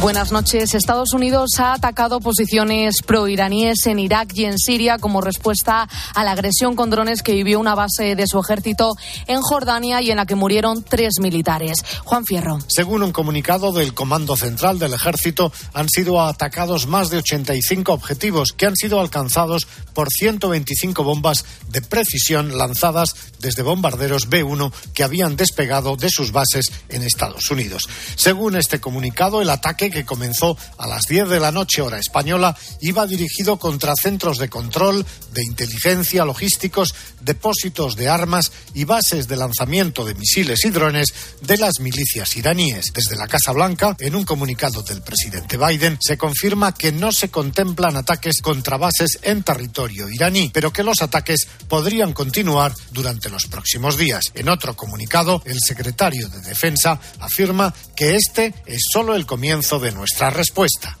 Buenas noches. Estados Unidos ha atacado posiciones proiraníes en Irak y en Siria como respuesta a la agresión con drones que vivió una base de su ejército en Jordania y en la que murieron tres militares. Juan Fierro. Según un comunicado del Comando Central del Ejército, han sido atacados más de 85 objetivos que han sido alcanzados por 125 bombas de precisión lanzadas desde bombarderos B-1 que habían despegado de sus bases en Estados Unidos. Según este comunicado, el ataque que comenzó a las 10 de la noche hora española iba dirigido contra centros de control, de inteligencia, logísticos, depósitos de armas y bases de lanzamiento de misiles y drones de las milicias iraníes. Desde la Casa Blanca, en un comunicado del presidente Biden, se confirma que no se contemplan ataques contra bases en territorio iraní, pero que los ataques podrían continuar durante los próximos días. En otro comunicado, el secretario de Defensa afirma que este es solo el comienzo de nuestra respuesta.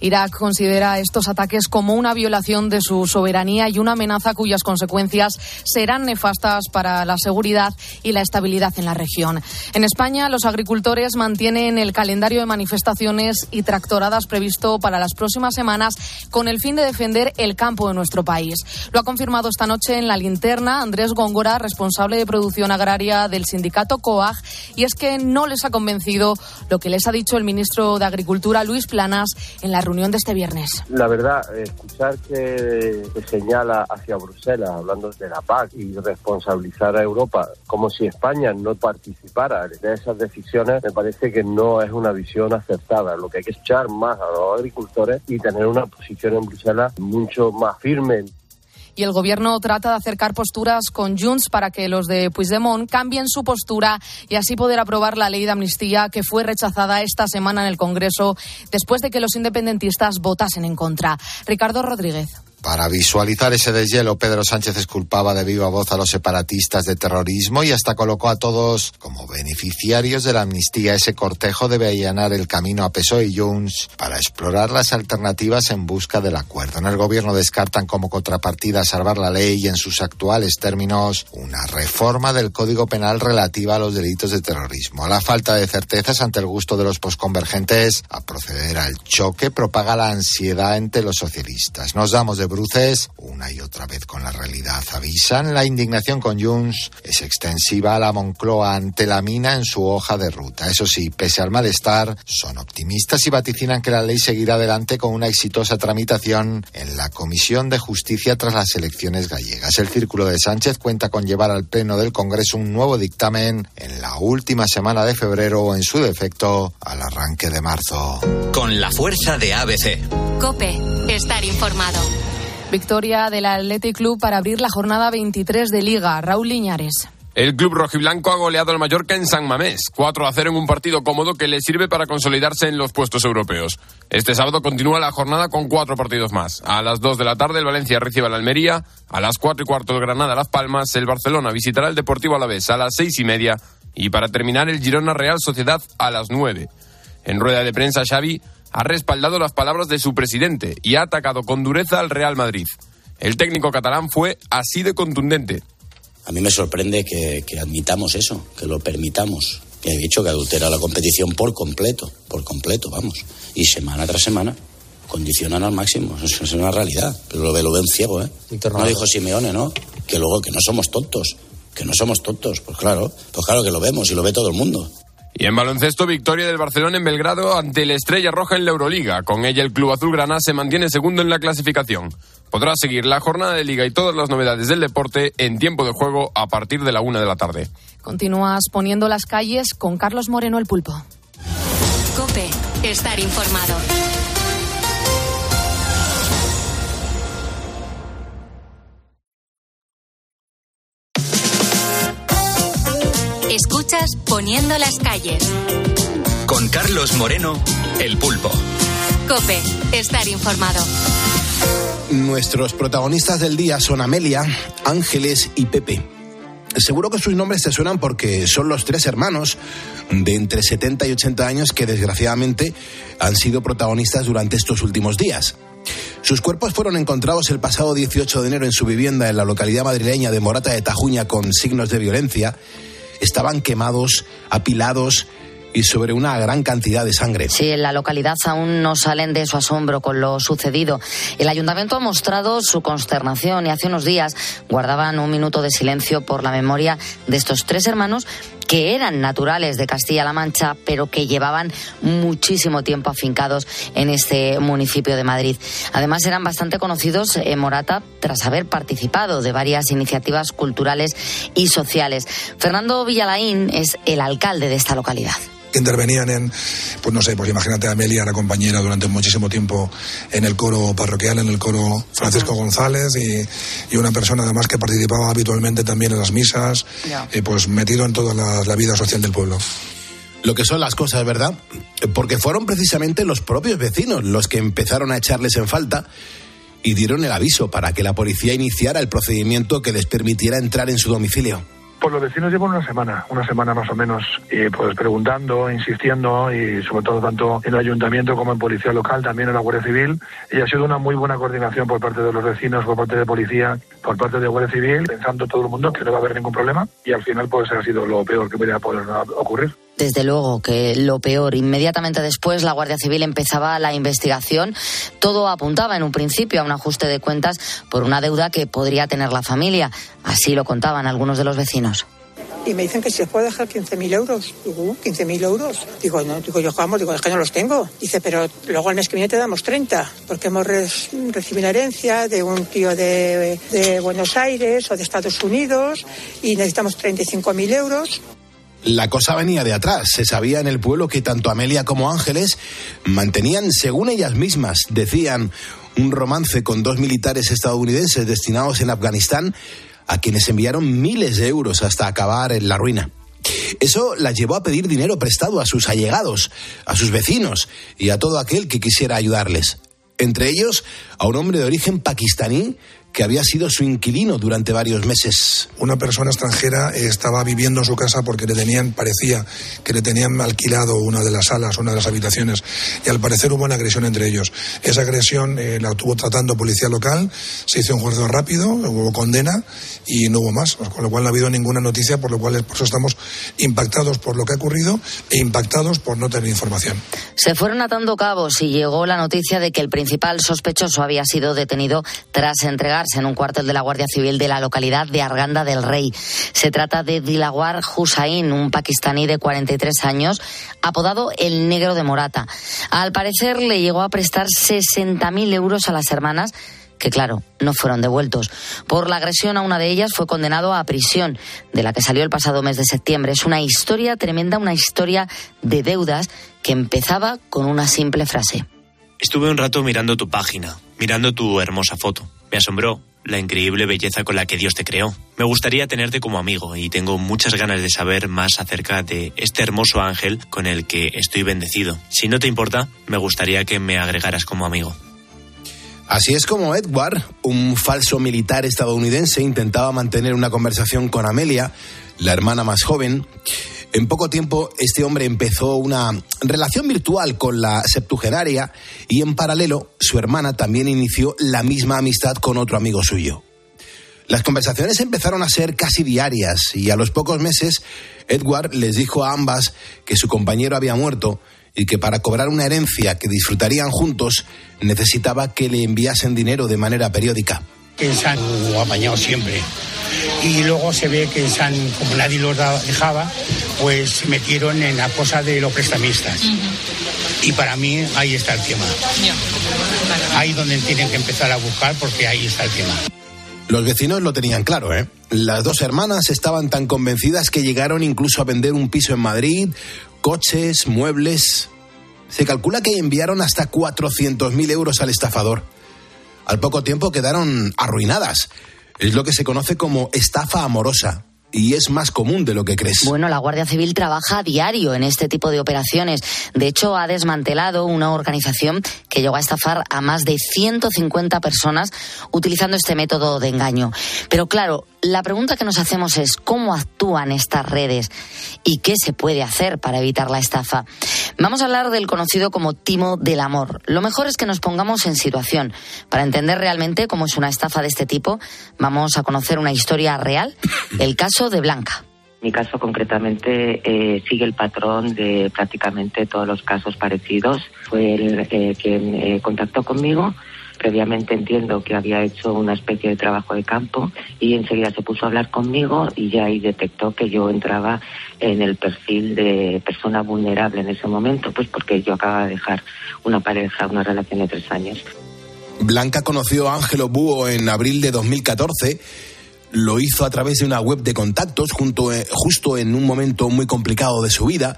Irak considera estos ataques como una violación de su soberanía y una amenaza cuyas consecuencias serán nefastas para la seguridad y la estabilidad en la región. En España, los agricultores mantienen el calendario de manifestaciones y tractoradas previsto para las próximas semanas con el fin de defender el campo de nuestro país. Lo ha confirmado esta noche en la linterna Andrés Góngora, responsable de producción agraria del sindicato COAG, y es que no les ha convencido lo que les ha dicho el ministro de Agricultura, Luis Planas, en la reunión de este viernes. La verdad, escuchar que se señala hacia Bruselas, hablando de la PAC y responsabilizar a Europa, como si España no participara de esas decisiones, me parece que no es una visión acertada. Lo que hay que echar más a los agricultores y tener una posición en Bruselas mucho más firme y el gobierno trata de acercar posturas con Junts para que los de Puigdemont cambien su postura y así poder aprobar la ley de amnistía que fue rechazada esta semana en el Congreso después de que los independentistas votasen en contra. Ricardo Rodríguez. Para visualizar ese deshielo, Pedro Sánchez esculpaba de viva voz a los separatistas de terrorismo y hasta colocó a todos como beneficiarios de la amnistía. Ese cortejo debe allanar el camino a PSOE y Junts para explorar las alternativas en busca del acuerdo. En el gobierno descartan como contrapartida salvar la ley y en sus actuales términos una reforma del Código Penal relativa a los delitos de terrorismo. La falta de certezas ante el gusto de los posconvergentes a proceder al choque propaga la ansiedad entre los socialistas. Nos damos de bruces una y otra vez con la realidad. Avisan, la indignación con Junts es extensiva a la Moncloa ante la mina en su hoja de ruta. Eso sí, pese al malestar, son optimistas y vaticinan que la ley seguirá adelante con una exitosa tramitación en la Comisión de Justicia tras las elecciones gallegas. El Círculo de Sánchez cuenta con llevar al Pleno del Congreso un nuevo dictamen en la última semana de febrero o, en su defecto, al arranque de marzo. Con la fuerza de ABC. Cope, estar informado. Victoria del Athletic Club para abrir la jornada 23 de Liga. Raúl Liñares. El club rojiblanco ha goleado al Mallorca en San Mamés, 4 a 0 en un partido cómodo que le sirve para consolidarse en los puestos europeos. Este sábado continúa la jornada con cuatro partidos más. A las 2 de la tarde el Valencia recibe al Almería, a las 4 y cuarto el Granada Las Palmas, el Barcelona visitará el Deportivo Alavés a las seis y media y para terminar el Girona Real Sociedad a las 9. En rueda de prensa Xavi ha respaldado las palabras de su presidente y ha atacado con dureza al Real Madrid. El técnico catalán fue así de contundente. A mí me sorprende que, admitamos eso, que lo permitamos. he dicho que adultera la competición por completo, por completo, vamos. Y semana tras semana condicionan al máximo. Eso es una realidad. Pero lo, lo ven ciego, ¿eh? No dijo Simeone, ¿no? Que luego que no somos tontos. Que no somos tontos. Pues claro, pues claro que lo vemos y lo ve todo el mundo. Y en baloncesto, victoria del Barcelona en Belgrado ante la Estrella Roja en la Euroliga. Con ella el club azulgrana se mantiene segundo en la clasificación. Podrá seguir la jornada de liga y todas las novedades del deporte en tiempo de juego a partir de la una de la tarde. Continúas poniendo las calles con Carlos Moreno el Pulpo. Cope, estar informado. Escuchas Poniendo las calles. Con Carlos Moreno, el pulpo. Cope, estar informado. Nuestros protagonistas del día son Amelia, Ángeles y Pepe. Seguro que sus nombres te suenan porque son los tres hermanos de entre 70 y 80 años que desgraciadamente han sido protagonistas durante estos últimos días. Sus cuerpos fueron encontrados el pasado 18 de enero en su vivienda en la localidad madrileña de Morata de Tajuña con signos de violencia. Estaban quemados, apilados y sobre una gran cantidad de sangre. Sí, en la localidad aún no salen de su asombro con lo sucedido. El ayuntamiento ha mostrado su consternación y hace unos días guardaban un minuto de silencio por la memoria de estos tres hermanos que eran naturales de Castilla-La Mancha, pero que llevaban muchísimo tiempo afincados en este municipio de Madrid. Además, eran bastante conocidos en Morata tras haber participado de varias iniciativas culturales y sociales. Fernando Villalaín es el alcalde de esta localidad que intervenían en, pues no sé, pues imagínate a Amelia, era compañera durante muchísimo tiempo en el coro parroquial, en el coro Francisco González y, una persona además que participaba habitualmente también en las misas, y pues metido en toda la, vida social del pueblo lo que son las cosas, ¿verdad? Porque fueron precisamente los propios vecinos los que empezaron a echarles en falta y dieron el aviso para que la policía iniciara el procedimiento que les permitiera entrar en su domicilio. Pues los vecinos llevan una semana, una semana más o menos, y pues preguntando, insistiendo, y sobre todo tanto en el ayuntamiento como en policía local, también en la Guardia Civil. Y ha sido una muy buena coordinación por parte de los vecinos, por parte de policía, por parte de Guardia Civil, pensando todo el mundo que no va a haber ningún problema. Y al final, pues ha sido lo peor que podría poder ocurrir. Desde luego que lo peor. Inmediatamente después la Guardia Civil empezaba la investigación. Todo apuntaba en un principio a un ajuste de cuentas por una deuda que podría tener la familia. Así lo contaban algunos de los vecinos y me dicen que se puede dejar 15.000 euros. Digo, ¿15.000 euros? Digo, no, digo yo, vamos, digo, es que no los tengo. Dice, pero luego al mes que viene te damos 30, porque hemos recibido una herencia de un tío de, de Buenos Aires o de Estados Unidos y necesitamos 35.000 euros. La cosa venía de atrás. Se sabía en el pueblo que tanto Amelia como Ángeles mantenían, según ellas mismas, decían, un romance con dos militares estadounidenses destinados en Afganistán, a quienes enviaron miles de euros hasta acabar en la ruina. Eso la llevó a pedir dinero prestado a sus allegados, a sus vecinos y a todo aquel que quisiera ayudarles. Entre ellos, a un hombre de origen pakistaní que había sido su inquilino durante varios meses. Una persona extranjera estaba viviendo en su casa porque le tenían, parecía que le tenían alquilado una de las salas, una de las habitaciones, y al parecer hubo una agresión entre ellos. Esa agresión eh, la estuvo tratando policía local, se hizo un juicio rápido, hubo condena y no hubo más, con lo cual no ha habido ninguna noticia, por lo cual por eso estamos impactados por lo que ha ocurrido e impactados por no tener información. Se fueron atando cabos y llegó la noticia de que el principal sospechoso había sido detenido tras entregar en un cuartel de la Guardia Civil de la localidad de Arganda del Rey. Se trata de Dilawar Hussain, un pakistaní de 43 años, apodado el Negro de Morata. Al parecer le llegó a prestar 60.000 euros a las hermanas que claro, no fueron devueltos. Por la agresión a una de ellas fue condenado a prisión, de la que salió el pasado mes de septiembre. Es una historia tremenda, una historia de deudas que empezaba con una simple frase. Estuve un rato mirando tu página, mirando tu hermosa foto. Me asombró la increíble belleza con la que Dios te creó. Me gustaría tenerte como amigo y tengo muchas ganas de saber más acerca de este hermoso ángel con el que estoy bendecido. Si no te importa, me gustaría que me agregaras como amigo. Así es como Edward, un falso militar estadounidense, intentaba mantener una conversación con Amelia, la hermana más joven. En poco tiempo, este hombre empezó una relación virtual con la septugenaria y en paralelo, su hermana también inició la misma amistad con otro amigo suyo. Las conversaciones empezaron a ser casi diarias y a los pocos meses, Edward les dijo a ambas que su compañero había muerto y que para cobrar una herencia que disfrutarían juntos necesitaba que le enviasen dinero de manera periódica. Que se han apañado siempre. Y luego se ve que se han, como nadie los dejaba, pues se metieron en la cosa de los prestamistas. Y para mí ahí está el tema. Ahí donde tienen que empezar a buscar porque ahí está el tema. Los vecinos lo tenían claro, ¿eh? Las dos hermanas estaban tan convencidas que llegaron incluso a vender un piso en Madrid, coches, muebles. Se calcula que enviaron hasta 400.000 euros al estafador. Al poco tiempo quedaron arruinadas. Es lo que se conoce como estafa amorosa y es más común de lo que crees. Bueno, la Guardia Civil trabaja a diario en este tipo de operaciones. De hecho, ha desmantelado una organización que llegó a estafar a más de 150 personas utilizando este método de engaño. Pero claro, la pregunta que nos hacemos es cómo actúan estas redes y qué se puede hacer para evitar la estafa. Vamos a hablar del conocido como timo del amor. Lo mejor es que nos pongamos en situación. Para entender realmente cómo es una estafa de este tipo, vamos a conocer una historia real, el caso de Blanca. Mi caso concretamente eh, sigue el patrón de prácticamente todos los casos parecidos. Fue el eh, quien eh, contactó conmigo. Previamente entiendo que había hecho una especie de trabajo de campo y enseguida se puso a hablar conmigo y ya ahí detectó que yo entraba en el perfil de persona vulnerable en ese momento, pues porque yo acababa de dejar una pareja, una relación de tres años. Blanca conoció a Ángelo Búho en abril de 2014 lo hizo a través de una web de contactos junto, eh, justo en un momento muy complicado de su vida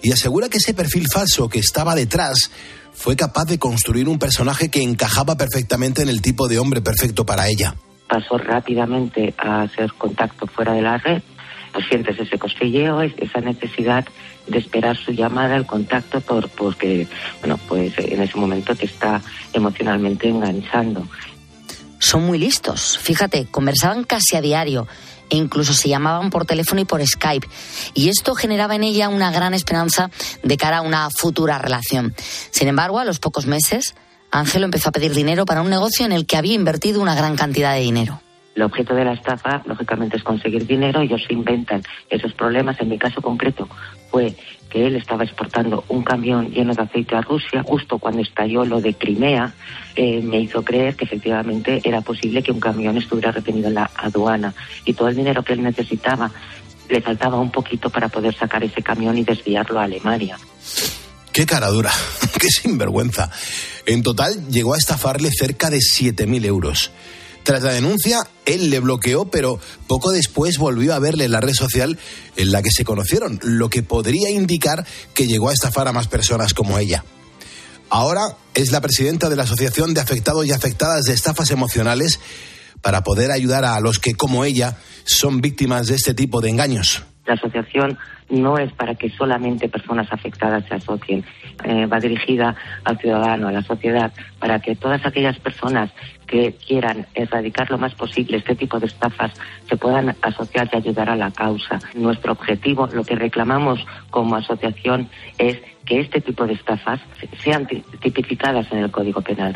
y asegura que ese perfil falso que estaba detrás fue capaz de construir un personaje que encajaba perfectamente en el tipo de hombre perfecto para ella. Pasó rápidamente a hacer contacto fuera de la red, pues sientes ese cosquilleo, esa necesidad de esperar su llamada, el contacto, por, porque, bueno, pues en ese momento te está emocionalmente enganchando son muy listos. Fíjate, conversaban casi a diario e incluso se llamaban por teléfono y por Skype. Y esto generaba en ella una gran esperanza de cara a una futura relación. Sin embargo, a los pocos meses, Ángelo empezó a pedir dinero para un negocio en el que había invertido una gran cantidad de dinero. El objeto de la estafa, lógicamente, es conseguir dinero. Ellos inventan esos problemas. En mi caso concreto fue que él estaba exportando un camión lleno de aceite a Rusia. Justo cuando estalló lo de Crimea, eh, me hizo creer que efectivamente era posible que un camión estuviera retenido en la aduana. Y todo el dinero que él necesitaba le faltaba un poquito para poder sacar ese camión y desviarlo a Alemania. Qué cara dura, qué sinvergüenza. En total llegó a estafarle cerca de 7.000 euros. Tras la denuncia, él le bloqueó, pero poco después volvió a verle en la red social en la que se conocieron, lo que podría indicar que llegó a estafar a más personas como ella. Ahora es la presidenta de la Asociación de Afectados y Afectadas de Estafas Emocionales para poder ayudar a los que, como ella, son víctimas de este tipo de engaños. La asociación no es para que solamente personas afectadas se asocien, eh, va dirigida al ciudadano, a la sociedad, para que todas aquellas personas que quieran erradicar lo más posible este tipo de estafas se puedan asociar y ayudar a la causa. Nuestro objetivo, lo que reclamamos como asociación, es que este tipo de estafas sean tipificadas en el Código Penal.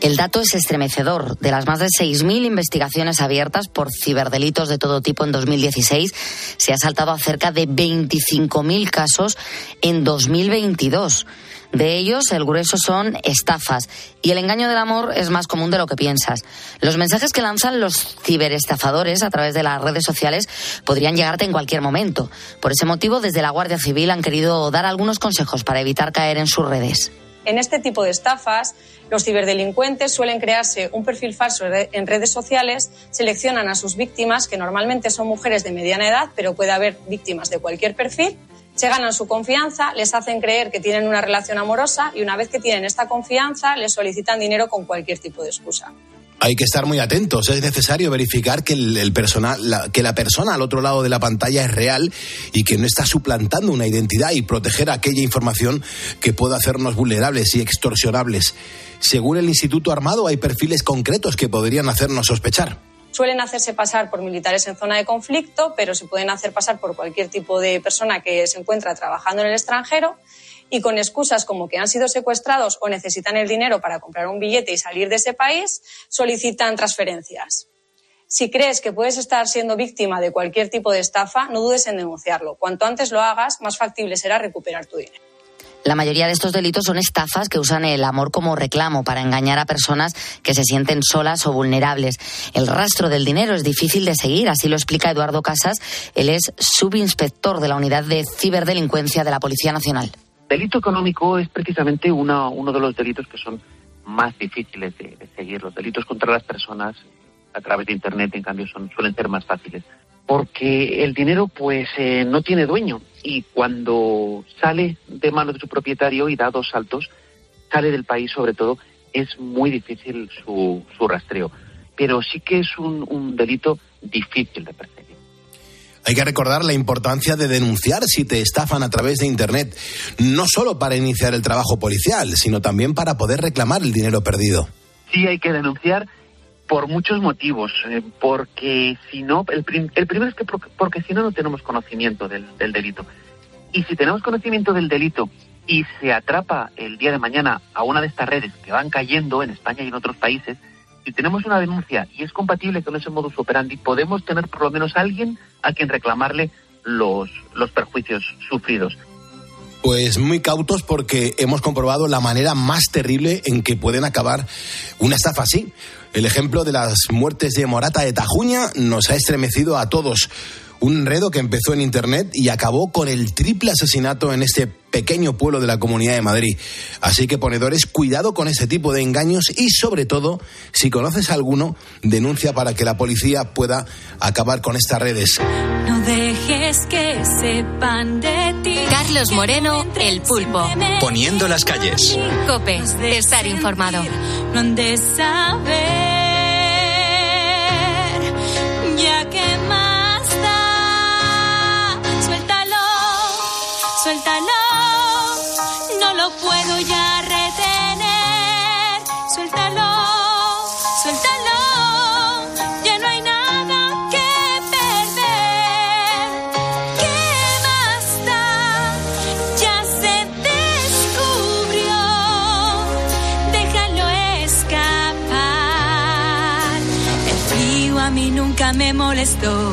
El dato es estremecedor. De las más de 6.000 investigaciones abiertas por ciberdelitos de todo tipo en 2016, se ha saltado a cerca de 25.000 casos en 2022. De ellos, el grueso son estafas y el engaño del amor es más común de lo que piensas. Los mensajes que lanzan los ciberestafadores a través de las redes sociales podrían llegarte en cualquier momento. Por ese motivo, desde la Guardia Civil han querido dar algunos consejos para evitar caer en sus redes. En este tipo de estafas, los ciberdelincuentes suelen crearse un perfil falso en redes sociales, seleccionan a sus víctimas, que normalmente son mujeres de mediana edad, pero puede haber víctimas de cualquier perfil, se ganan su confianza, les hacen creer que tienen una relación amorosa y una vez que tienen esta confianza les solicitan dinero con cualquier tipo de excusa hay que estar muy atentos. Es necesario verificar que, el, que la persona al otro lado de la pantalla es real y que no está suplantando una identidad y proteger aquella información que pueda hacernos vulnerables y extorsionables. Según el Instituto Armado, hay perfiles concretos que podrían hacernos sospechar. Suelen hacerse pasar por militares en zona de conflicto, pero se pueden hacer pasar por cualquier tipo de persona que se encuentra trabajando en el extranjero y con excusas como que han sido secuestrados o necesitan el dinero para comprar un billete y salir de ese país, solicitan transferencias. Si crees que puedes estar siendo víctima de cualquier tipo de estafa, no dudes en denunciarlo. Cuanto antes lo hagas, más factible será recuperar tu dinero. La mayoría de estos delitos son estafas que usan el amor como reclamo para engañar a personas que se sienten solas o vulnerables. El rastro del dinero es difícil de seguir, así lo explica Eduardo Casas. Él es subinspector de la Unidad de Ciberdelincuencia de la Policía Nacional. Delito económico es precisamente uno de los delitos que son más difíciles de, seguir. Los delitos contra las personas a través de Internet, en cambio, son, suelen ser más fáciles. Porque el dinero, pues, eh, no tiene dueño. Y cuando sale de manos de su propietario y da dos saltos, sale del país, sobre todo, es muy difícil su, su rastreo. Pero sí que es un, un delito difícil de perseguir. Hay que recordar la importancia de denunciar si te estafan a través de Internet, no solo para iniciar el trabajo policial, sino también para poder reclamar el dinero perdido. Sí, hay que denunciar por muchos motivos, eh, porque si no, el, primero es que porque, si no no tenemos conocimiento del, delito. Y si tenemos conocimiento del delito y se atrapa el día de mañana a una de estas redes que van cayendo en España y en otros países, si tenemos una denuncia y es compatible con ese modus operandi, podemos tener por lo menos alguien a quien reclamarle los, los perjuicios sufridos. Pues muy cautos porque hemos comprobado la manera más terrible en que pueden acabar una estafa así. El ejemplo de las muertes de Morata de Tajuña nos ha estremecido a todos. Un enredo que empezó en Internet y acabó con el triple asesinato en este pequeño pueblo de la Comunidad de Madrid. Así que ponedores, cuidado con ese tipo de engaños y sobre todo, si conoces alguno, denuncia para que la policía pueda acabar con estas redes. No dejes que sepan de ti. Carlos Moreno, El Pulpo. Poniendo las calles. Cope, estar informado. No han de saber, me molestó.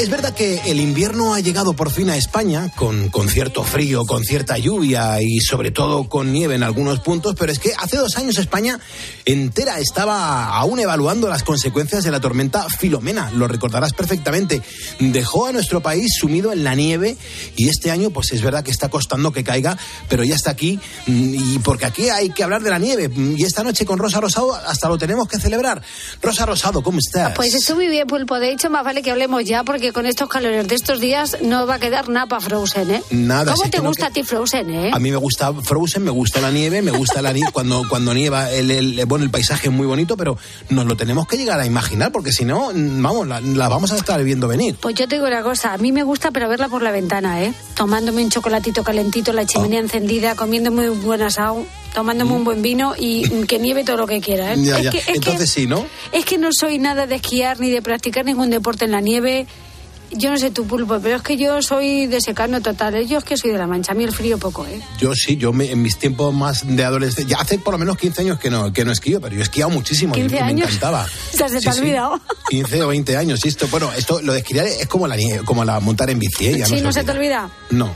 Es verdad que el invierno ha llegado por fin a España, con, cierto frío, con cierta lluvia y sobre todo con nieve en algunos puntos, pero es que hace dos años España entera estaba aún evaluando las consecuencias de la tormenta Filomena, lo recordarás perfectamente. Dejó a nuestro país sumido en la nieve y este año pues es verdad que está costando que caiga, pero ya está aquí mm, y porque aquí hay que hablar de la nieve y esta noche con Rosa Rosado hasta lo tenemos que celebrar. Rosa Rosado, ¿cómo estás? Pues muy bien, Pulpo. De hecho, más vale que hablemos ya, porque con estos calores de estos días no va a quedar nada para Frozen, ¿eh? Nada, ¿Cómo te no gusta a ti Frozen, eh? A mí me gusta Frozen, me gusta la nieve, me gusta la nie- cuando cuando nieva el, el- bueno el paisaje es muy bonito, pero nos lo tenemos que llegar a imaginar porque si no, mm, vamos, la, la vamos a estar viendo venir. Pues yo te digo una cosa, a mí me gusta, pero verla por la ventana, ¿eh? Tomándome un chocolatito calentito, la chimenea encendida, comiéndome un buen asado, tomándome un buen vino y mm, que nieve todo lo que quiera, ¿eh? Ya, Es ya. que- es que- Entonces sí, ¿no? Es que no soy nada de esquiar ni de practicar ningún deporte en la nieve. Yo no sé tu pulpo, pero es que yo soy de secano total. Yo es que soy de la mancha. A mí el frío poco, ¿eh? Yo sí, yo me- en mis tiempos más de adolescencia, ya hace por lo menos 15 años que no que no esquío, pero yo he esquiado muchísimo y- 15 y me años. encantaba. O sea, se te ha sí. olvidado. 15 o 20 años, sí, esto, bueno, esto lo de esquiar es como la como la montar en bici, ¿eh? Ya sí, no se te olvida. No.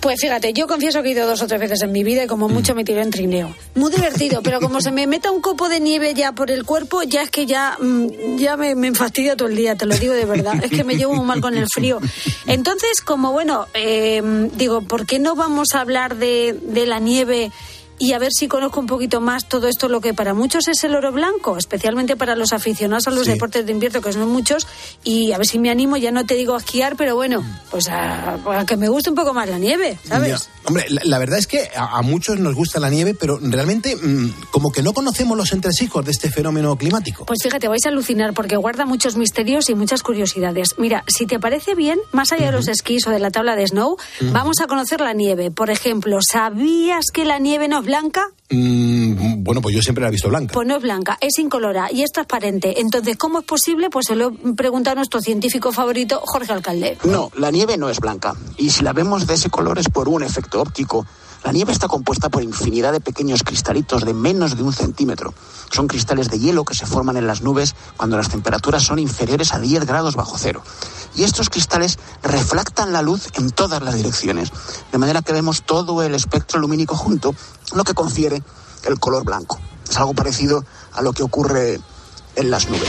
Pues fíjate, yo confieso que he ido dos o tres veces en mi vida y como mucho me tiro en trineo. Muy divertido, pero como se me meta un copo de nieve ya por el cuerpo, ya es que ya, mm, ya me, me fastidia todo el día, te lo digo de verdad. Es que me llevo muy mal con el frío. Entonces, como bueno, eh, digo, ¿por qué no vamos a hablar de, de la nieve? Y a ver si conozco un poquito más todo esto, lo que para muchos es el oro blanco, especialmente para los aficionados a los Sí. deportes de invierno, que son muchos, y a ver si me animo, ya no te digo a esquiar, pero bueno, pues a, a que me guste un poco más la nieve, ¿sabes? Ya. Hombre, la, la verdad es que a, a muchos nos gusta la nieve, pero realmente mm, como que no conocemos los entresijos de este fenómeno climático. Pues fíjate, vais a alucinar porque guarda muchos misterios y muchas curiosidades. Mira, si te parece bien, más allá de los esquís o de la tabla de snow, vamos a conocer la nieve. Por ejemplo, ¿sabías que la nieve no blanca? Mm, bueno, pues yo siempre la he visto blanca. Pues no es blanca, es incolora y es transparente. Entonces, ¿cómo es posible? Pues se lo pregunta a nuestro científico favorito, Jorge Alcalde. No, la nieve no es blanca. Y si la vemos de ese color es por un efecto óptico. La nieve está compuesta por infinidad de pequeños cristalitos de menos de un centímetro. Son cristales de hielo que se forman en las nubes cuando las temperaturas son inferiores a 10 grados bajo cero. Y estos cristales refractan la luz en todas las direcciones, de manera que vemos todo el espectro lumínico junto, lo que confiere el color blanco. Es algo parecido a lo que ocurre en las nubes.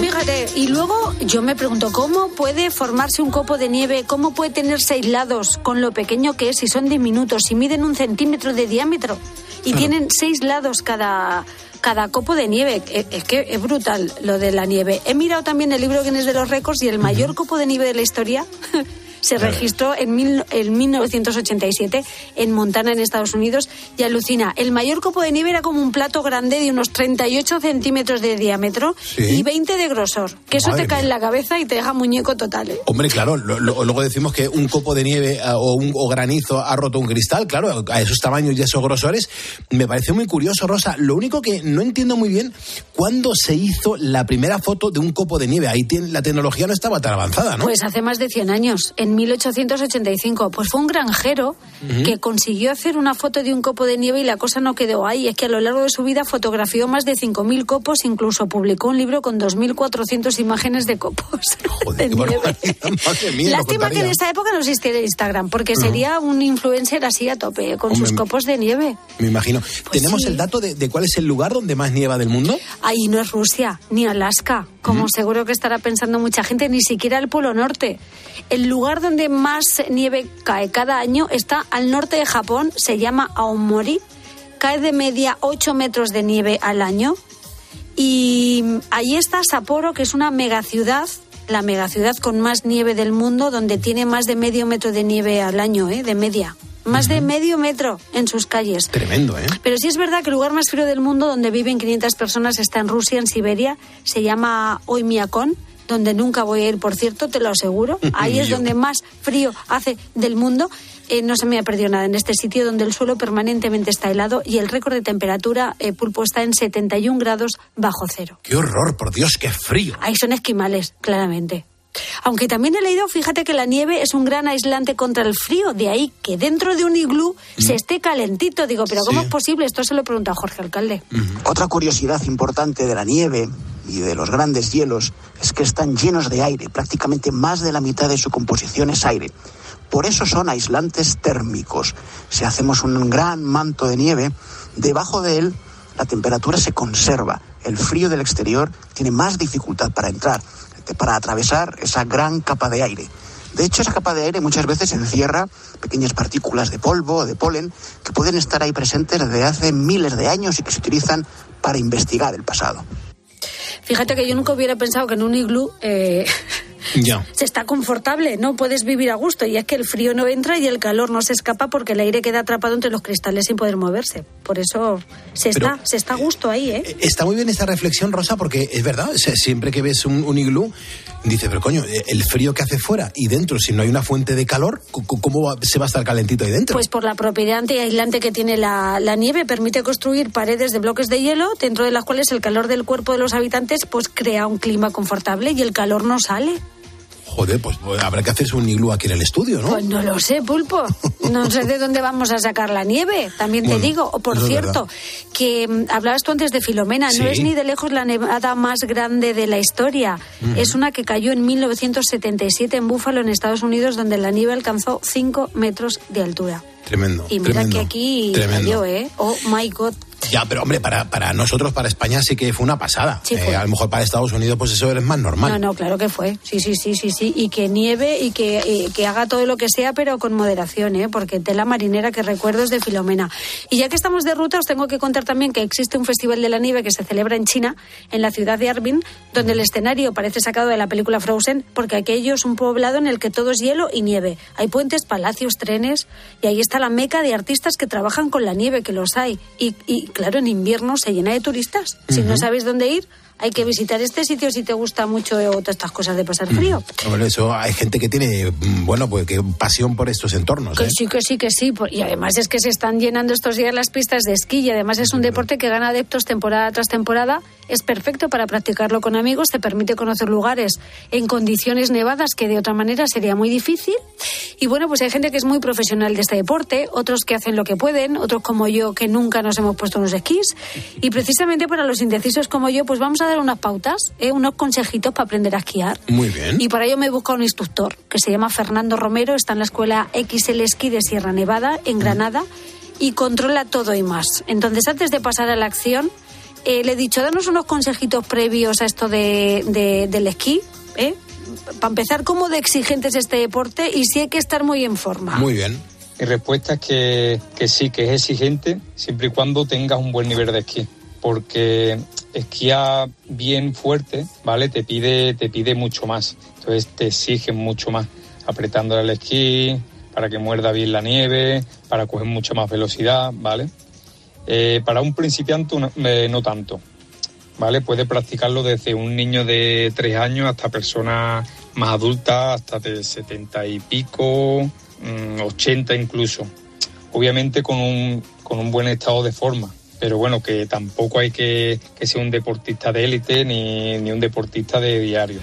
Fíjate, y luego yo me pregunto, ¿cómo puede formarse un copo de nieve? ¿Cómo puede tener seis lados con lo pequeño que es? Si son diminutos, si miden un centímetro de diámetro y Claro. tienen seis lados cada, cada copo de nieve. Es, es que es brutal lo de la nieve. He mirado también el libro Guinness de los récords y el mayor copo de nieve de la historia se registró en, mil- en 1987 en Montana, en Estados Unidos, y alucina. El mayor copo de nieve era como un plato grande de unos 38 centímetros de diámetro Sí. y 20 de grosor. Que eso Madre te cae en la cabeza y te deja muñeco total. ¿eh? Hombre, claro, lo- lo- luego decimos que un copo de nieve ah, o, un, o granizo ha roto un cristal, claro, a esos tamaños y esos grosores. Me parece muy curioso, Rosa. Lo único que no entiendo muy bien, ¿cuándo se hizo la primera foto de un copo de nieve? Ahí tiene- la tecnología no estaba tan avanzada, ¿no? Pues hace más de 100 años, en en 1885. Pues fue un granjero que consiguió hacer una foto de un copo de nieve y la cosa no quedó ahí. Es que a lo largo de su vida fotografió más de 5.000 copos, incluso publicó un libro con 2.400 imágenes de copos. de nieve. Madre mía, lo Lástima que en esa época no existiera Instagram, porque sería un influencer así a tope, con sus copos de nieve. Me imagino. ¿Tenemos Pues sí. el dato de, de cuál es el lugar donde más nieva del mundo? Ahí no es Rusia, ni Alaska, como seguro que estará pensando mucha gente, ni siquiera el Polo Norte. El lugar donde más nieve cae cada año está al norte de Japón, se llama Aomori. Cae de media 8 metros de nieve al año. Y ahí está Sapporo, que es una megaciudad, la megaciudad con más nieve del mundo, donde tiene más de medio metro de nieve al año, ¿eh? de media. Más de medio metro en sus calles. Tremendo, ¿eh? Pero sí es verdad que el lugar más frío del mundo donde viven 500 personas está en Rusia, en Siberia. Se llama Oymyakon, donde nunca voy a ir, por cierto, te lo aseguro. Ahí es donde más frío hace del mundo. Eh, no se me ha perdido nada en este sitio donde el suelo permanentemente está helado y el récord de temperatura eh, pulpo está en 71 grados bajo cero. ¡Qué horror! Por Dios, qué frío. Ahí son esquimales, claramente. Aunque también he leído, fíjate que la nieve es un gran aislante contra el frío, de ahí que dentro de un iglú se esté calentito. Digo, pero ¿cómo Sí. es posible? Esto se lo pregunto a Jorge Alcalde. Otra curiosidad importante de la nieve y de los grandes hielos es que están llenos de aire. Prácticamente más de la mitad de su composición es aire. Por eso son aislantes térmicos. Si hacemos un gran manto de nieve, debajo de él la temperatura se conserva. El frío del exterior tiene más dificultad para entrar, para atravesar esa gran capa de aire. De hecho, esa capa de aire muchas veces encierra pequeñas partículas de polvo o de polen que pueden estar ahí presentes desde hace miles de años y que se utilizan para investigar el pasado. Fíjate que yo nunca hubiera pensado que en un iglú eh, Ya. se está confortable, no puedes vivir a gusto. Y es que el frío no entra y el calor no se escapa porque el aire queda atrapado entre los cristales sin poder moverse. Por eso se Pero- está, se está a gusto ahí, ¿eh? Está muy bien esta reflexión, Rosa, porque es verdad, o sea, siempre que ves un, un iglú, dices, pero coño, eh, el frío que hace fuera y dentro, si no hay una fuente de calor, ¿cómo se va a estar calentito ahí dentro? Pues por la propiedad antiaislante que tiene la, la nieve, permite construir paredes de bloques de hielo, dentro de las cuales el calor del cuerpo de los habitantes pues crea un clima confortable y el calor no sale. Joder, pues habrá que hacerse un iglú aquí en el estudio, ¿no? Pues no lo sé, pulpo. No sé de dónde vamos a sacar la nieve, también te digo. O por cierto, que mm, hablabas tú antes de Filomena, Sí. no es ni de lejos la nevada más grande de la historia. Es una que cayó en 1977 en Búfalo, en Estados Unidos, donde la nieve alcanzó 5 metros de altura. Tremendo. Y mira tremendo, que aquí tremendo. cayó, ¿eh? Oh my God. Ya, pero hombre, para, para nosotros, para España, sí que fue una pasada. Sí, Eh, a lo mejor para Estados Unidos, pues eso es más normal. No, no, claro que fue. Sí, sí, sí, sí, sí. Y que nieve y que, que haga todo lo que sea, pero con moderación, ¿eh? Porque tela marinera que recuerdo es de Filomena. Y ya que estamos de ruta, os tengo que contar también que existe un festival de la nieve que se celebra en China, en la ciudad de Harbin, donde el escenario parece sacado de la película Frozen, porque aquello es un poblado en el que todo es hielo y nieve. Hay puentes, palacios, trenes, y ahí está la meca de artistas que trabajan con la nieve, que los hay. Y, y claro, en invierno se llena de turistas. Si no sabéis dónde ir, hay que visitar este sitio si te gusta mucho eh, todas estas cosas de pasar frío. Hombre, eso hay gente que tiene, mm, bueno, pues que pasión por estos entornos. Que ¿eh? sí, que sí, que sí. Y además es que se están llenando estos días las pistas de esquí y además es un deporte que gana adeptos temporada tras temporada. Es perfecto para practicarlo con amigos, te permite conocer lugares en condiciones nevadas que de otra manera sería muy difícil. Y bueno, pues hay gente que es muy profesional de este deporte, otros que hacen lo que pueden, otros como yo que nunca nos hemos puesto unos esquís. Y precisamente para los indecisos como yo, pues vamos a dar unas pautas, ¿eh? unos consejitos para aprender a esquiar. Muy bien. Y para ello me he buscado un instructor que se llama Fernando Romero, está en la escuela XL Esquí de Sierra Nevada, en Granada, y controla todo y más. Entonces, antes de pasar a la acción, eh, le he dicho, danos unos consejitos previos a esto de, de- del esquí, ¿eh? Para empezar, ¿cómo de exigente es este deporte y si hay que estar muy en forma? Muy bien. Mi respuesta es que, que sí, que es exigente siempre y cuando tengas un buen nivel de esquí. Porque esquiar bien fuerte, ¿vale? Te pide, te pide mucho más. Entonces te exigen mucho más. Apretando el esquí para que muerda bien la nieve, para coger mucha más velocidad, ¿vale? Eh, para un principiante no, eh, no tanto. ¿Vale? Puede practicarlo desde un niño de tres años hasta personas más adultas, hasta de 70 y pico, mm, 80 incluso. Obviamente con un, con un buen estado de forma, pero bueno, que tampoco hay que, que ser un deportista de élite ni, ni un deportista de diario.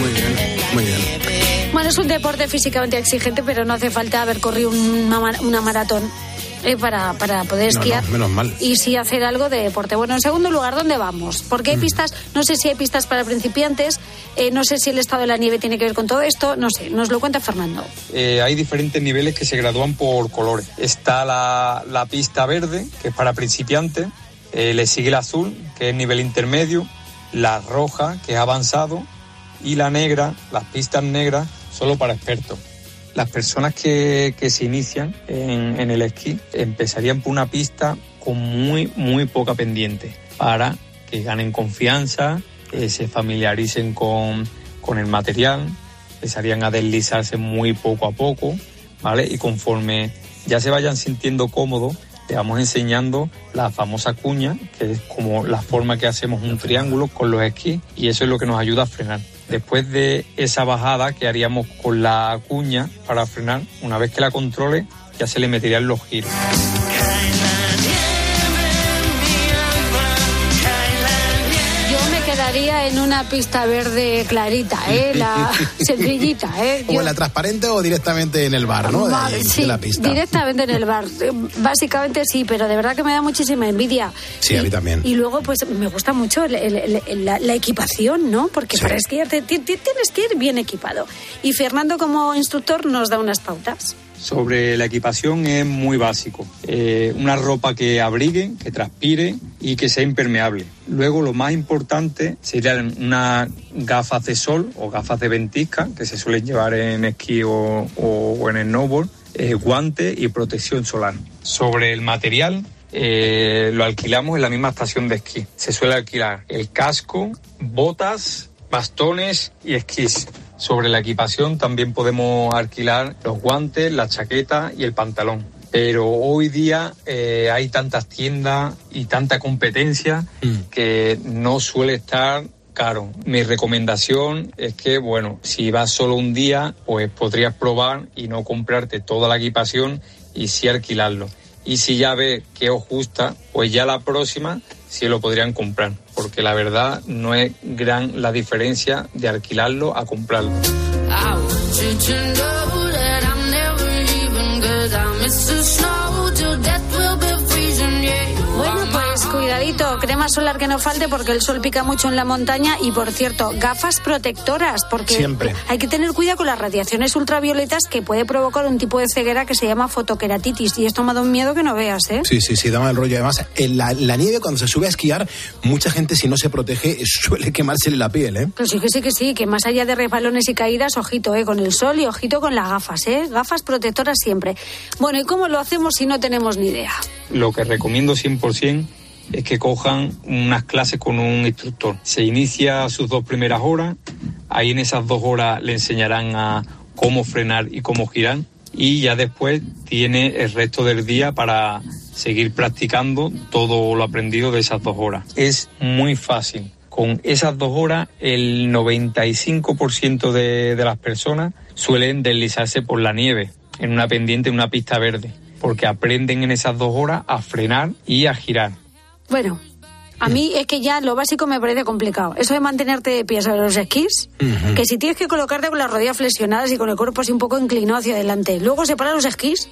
Muy bien. Muy bien. Bueno, es un deporte físicamente exigente, pero no hace falta haber corrido una, una maratón eh, para, para poder esquiar. No, menos mal. Y sí hacer algo de deporte. Bueno, en segundo lugar, ¿dónde vamos? Porque hay Mm. pistas, no sé si hay pistas para principiantes, eh, no sé si el estado de la nieve tiene que ver con todo esto, no sé, nos lo cuenta Fernando. Eh, hay diferentes niveles que se gradúan por colores. Está la, la pista verde, que es para principiantes, eh, le sigue el azul, que es nivel intermedio, la roja, que es avanzado, y la negra, las pistas negras, solo para expertos. Las personas que, que se inician en, el esquí empezarían por una pista con muy, muy poca pendiente para que ganen confianza, que se familiaricen con, con el material, empezarían a deslizarse muy poco a poco, ¿vale? Y conforme ya se vayan sintiendo cómodos, le vamos enseñando la famosa cuña, que es como la forma que hacemos un triángulo con los esquís, y eso es lo que nos ayuda a frenar. Después de esa bajada que haríamos con la cuña para frenar, una vez que la controle, ya se le meterían los giros. En una pista verde clarita, ¿eh? La sencillita, ¿eh? O en la transparente o directamente en el bar, ¿no? De, Va- de sí, la pista. directamente en el bar. Básicamente sí, pero de verdad que me da muchísima envidia. Sí, a mí también. Y luego, pues me gusta mucho el- el- el- la, la equipación, ¿no? Porque para esquiar te- ti- ti- tienes que ir bien equipado. Y Fernando, como instructor, nos da unas pautas. Sobre la equipación es muy básico. Eh, una ropa que abrigue, que transpire y que sea impermeable. Luego lo más importante serían unas gafas de sol o gafas de ventisca que se suelen llevar en esquí o, o- en el snowboard, eh, guantes y protección solar. Sobre el material, eh, lo alquilamos en la misma estación de esquí. Se suele alquilar el casco, botas, bastones y esquís. Sobre la equipación también podemos alquilar los guantes, la chaqueta y el pantalón. Pero hoy día eh, hay tantas tiendas y tanta competencia que no suele estar caro. Mi recomendación es que, bueno, si vas solo un día, pues podrías probar y no comprarte toda la equipación y sí alquilarlo. Y si ya ves que os gusta, pues ya la próxima sí lo podrían comprar. Porque la verdad no es gran la diferencia de alquilarlo a comprarlo. Pues crema solar que no falte porque el sol pica mucho en la montaña y por cierto, gafas protectoras porque Siempre. hay que tener cuidado con las radiaciones ultravioletas que puede provocar un tipo de ceguera que se llama fotoqueratitis y esto me da un miedo que no veas, ¿eh? Sí, sí, sí, da mal rollo. Además, en la, la nieve, cuando se sube a esquiar, mucha gente, si no se protege, suele quemársele la piel, ¿eh? Que sí, que sí, que sí, que más allá de resbalones y caídas, ojito, ¿eh? Con el sol y ojito con las gafas, ¿eh? Gafas protectoras siempre. Bueno, ¿y cómo lo hacemos si no tenemos ni idea? Lo que recomiendo 100% es que cojan unas clases con un instructor. Se inicia sus dos primeras horas, ahí en esas dos horas le enseñarán a cómo frenar y cómo girar y ya después tiene el resto del día para seguir practicando todo lo aprendido de esas dos horas. Es muy fácil. Con esas dos horas, el 95% de, de las personas suelen deslizarse por la nieve en una pendiente, en una pista verde, porque aprenden en esas dos horas a frenar y a girar. Bueno, a mí es que ya lo básico me parece complicado. Eso de mantenerte de pie sobre los esquís, que si tienes que colocarte con las rodillas flexionadas y con el cuerpo así un poco inclinado hacia adelante, luego separar los esquís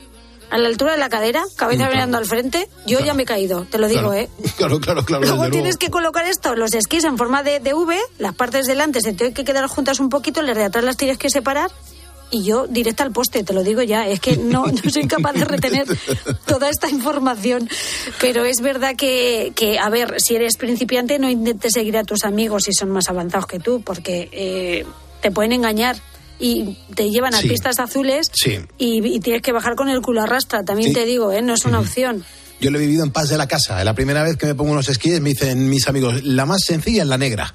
a la altura de la cadera, cabeza mirando al frente, yo ya me he caído, te lo digo, Claro. ¿eh? Claro, claro, claro. Luego tienes luego. que colocar esto, los esquís en forma de, de V, las partes delante se tienen que quedar juntas un poquito, las de atrás las tienes que separar y yo directa al poste, te lo digo ya, es que no, no soy capaz de retener toda esta información, pero es verdad que, que, a ver, si eres principiante no intentes seguir a tus amigos si son más avanzados que tú, porque eh, te pueden engañar y te llevan a Sí. pistas azules Sí. y, y tienes que bajar con el culo a rastra, también Sí. te digo, ¿eh? no es una opción. Yo lo he vivido en paz de la casa. La primera vez que me pongo unos esquíes me dicen mis amigos, la más sencilla es la negra.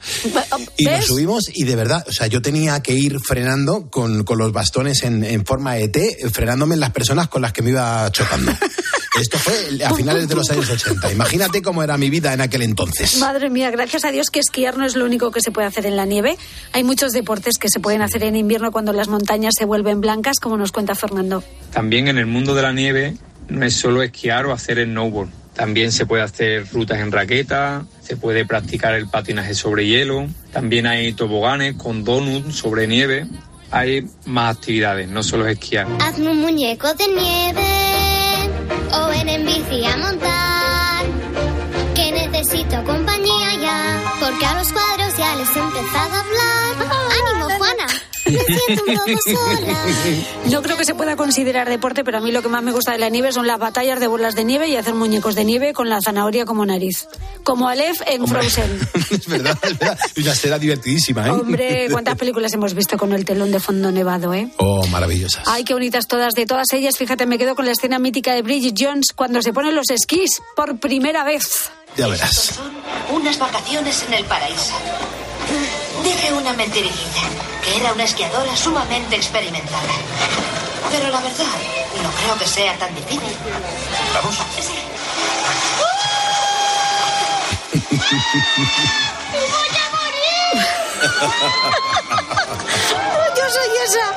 Y nos subimos y de verdad, o sea, yo tenía que ir frenando con, con los bastones en, en forma de T, frenándome en las personas con las que me iba chocando. Esto fue a finales de los años 80. Imagínate cómo era mi vida en aquel entonces. Madre mía, gracias a Dios que esquiar no es lo único que se puede hacer en la nieve. Hay muchos deportes que se pueden hacer en invierno cuando las montañas se vuelven blancas, como nos cuenta Fernando. También en el mundo de la nieve no es solo esquiar o hacer snowboard. También se puede hacer rutas en raqueta, se puede practicar el patinaje sobre hielo, también hay toboganes con donuts sobre nieve hay más actividades, no solo es esquiar. Hazme un muñeco de nieve o ven en bici a montar. Que necesito compañía ya, porque a los cuadros ya les he empezado a hablar. ¡Ánimo, Juana! No creo que se pueda considerar deporte, pero a mí lo que más me gusta de la nieve son las batallas de bolas de nieve y hacer muñecos de nieve con la zanahoria como nariz. Como Aleph en Frozen. es verdad, es verdad. Una escena divertidísima, ¿eh? Hombre, cuántas películas hemos visto con el telón de fondo nevado, ¿eh? Oh, maravillosas. Ay, qué bonitas todas. De todas ellas, fíjate, me quedo con la escena mítica de Bridget Jones cuando se ponen los esquís por primera vez. Ya verás. Unas vacaciones en el paraíso. Dije una mentirillita, que era una esquiadora sumamente experimentada. Pero la verdad, no creo que sea tan difícil. ¿Vamos? Sí. Yo soy esa.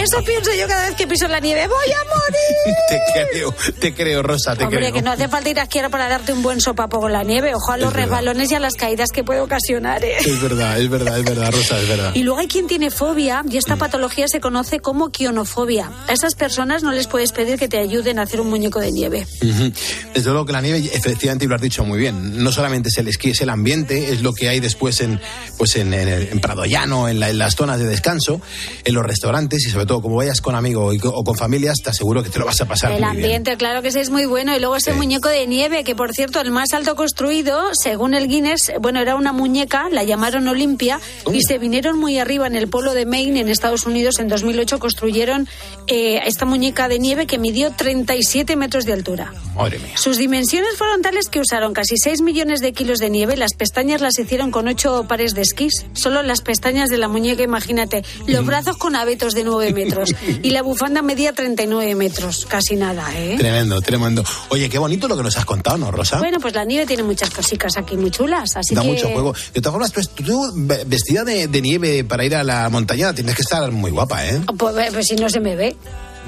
Eso pienso yo cada vez que piso la nieve. ¡Voy a morir! Te creo, te creo, Rosa, te Hombre, creo. que no hace falta ir a esquiar para darte un buen sopapo con la nieve. Ojo a los Es verdad. resbalones y a las caídas que puede ocasionar, ¿eh? Es verdad, es verdad, es verdad, Rosa, es verdad. Y luego hay quien tiene fobia y esta patología se conoce como quionofobia. A esas personas no les puedes pedir que te ayuden a hacer un muñeco de nieve. Desde luego que la nieve, efectivamente, y lo has dicho muy bien, no solamente es el esquí, es el ambiente, es lo que hay después en, pues en, en, en Prado Llano, en, la- en las zonas de descanso, en los restaurantes y sobre todo como vayas con amigos o con familias, te aseguro que te lo vas a pasar El muy bien. ambiente, claro que sí, es muy bueno. Y luego ese muñeco de nieve, que por cierto, el más alto construido, según el Guinness, bueno, era una muñeca, la llamaron Olimpia, y se vinieron muy arriba en el polo de Maine, en Estados Unidos, en 2008, construyeron eh, esta muñeca de nieve que midió 37 metros de altura. Madre mía. Sus dimensiones fueron tales que usaron casi 6 millones de kilos de nieve. Las pestañas las hicieron con 8 pares de esquís. Solo las pestañas de la muñeca, imagínate. Los brazos con abetos de 9 metros. Y la bufanda medía 39 metros. Casi nada, ¿eh? Tremendo, tremendo. Oye, qué bonito lo que nos has contado, ¿no, Rosa? Bueno, pues la nieve tiene muchas cositas aquí muy chulas. Así da que... mucho juego. De todas formas, pues, tú, ve- vestida de, de nieve para ir a la montaña, tienes que estar muy guapa, ¿eh? Pues, pues si no se me ve.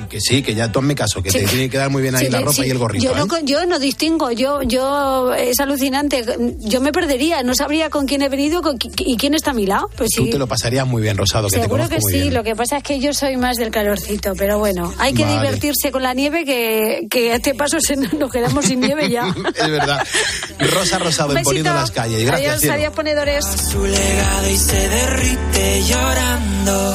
Que sí, que ya tú hazme caso, que Sí. te tiene que quedar muy bien ahí Sí, la sí, ropa y el gorrito, yo, ¿eh? no, yo no distingo, yo, yo es alucinante. Yo me perdería, no sabría con quién he venido con y quién está a mi lado. Pues Tú sí, te lo pasarías muy bien, Rosado, que te Seguro conozco que muy sí, bien. lo que pasa es que yo soy más del calorcito, pero bueno, hay que Vale. divertirse con la nieve que, que a este paso se nos, quedamos sin nieve ya. Es verdad. Rosa Rosado en Poniendo las calles. Gracias, adiós, cielo. adiós, ponedores. Su legado y se derrite llorando.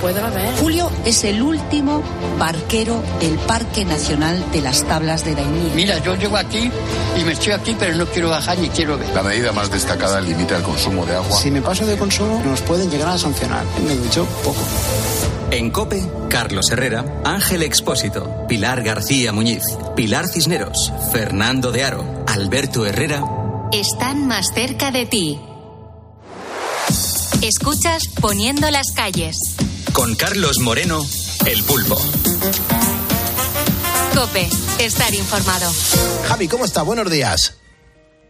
Julio es el último barquero del Parque Nacional de las Tablas de Daimiel. Mira, yo llego aquí y me estoy aquí, pero no quiero bajar ni quiero ver. La medida más destacada limita el consumo de agua. Si me paso de consumo, nos pueden llegar a sancionar. Me ducho poco. En COPE, Carlos Herrera, Ángel Expósito, Pilar García Muñiz, Pilar Cisneros, Fernando de Aro, Alberto Herrera. Están más cerca de ti. Escuchas Poniendo las calles. Con Carlos Moreno, El Pulpo. Cope, estar informado. Javi, ¿cómo está? Buenos días.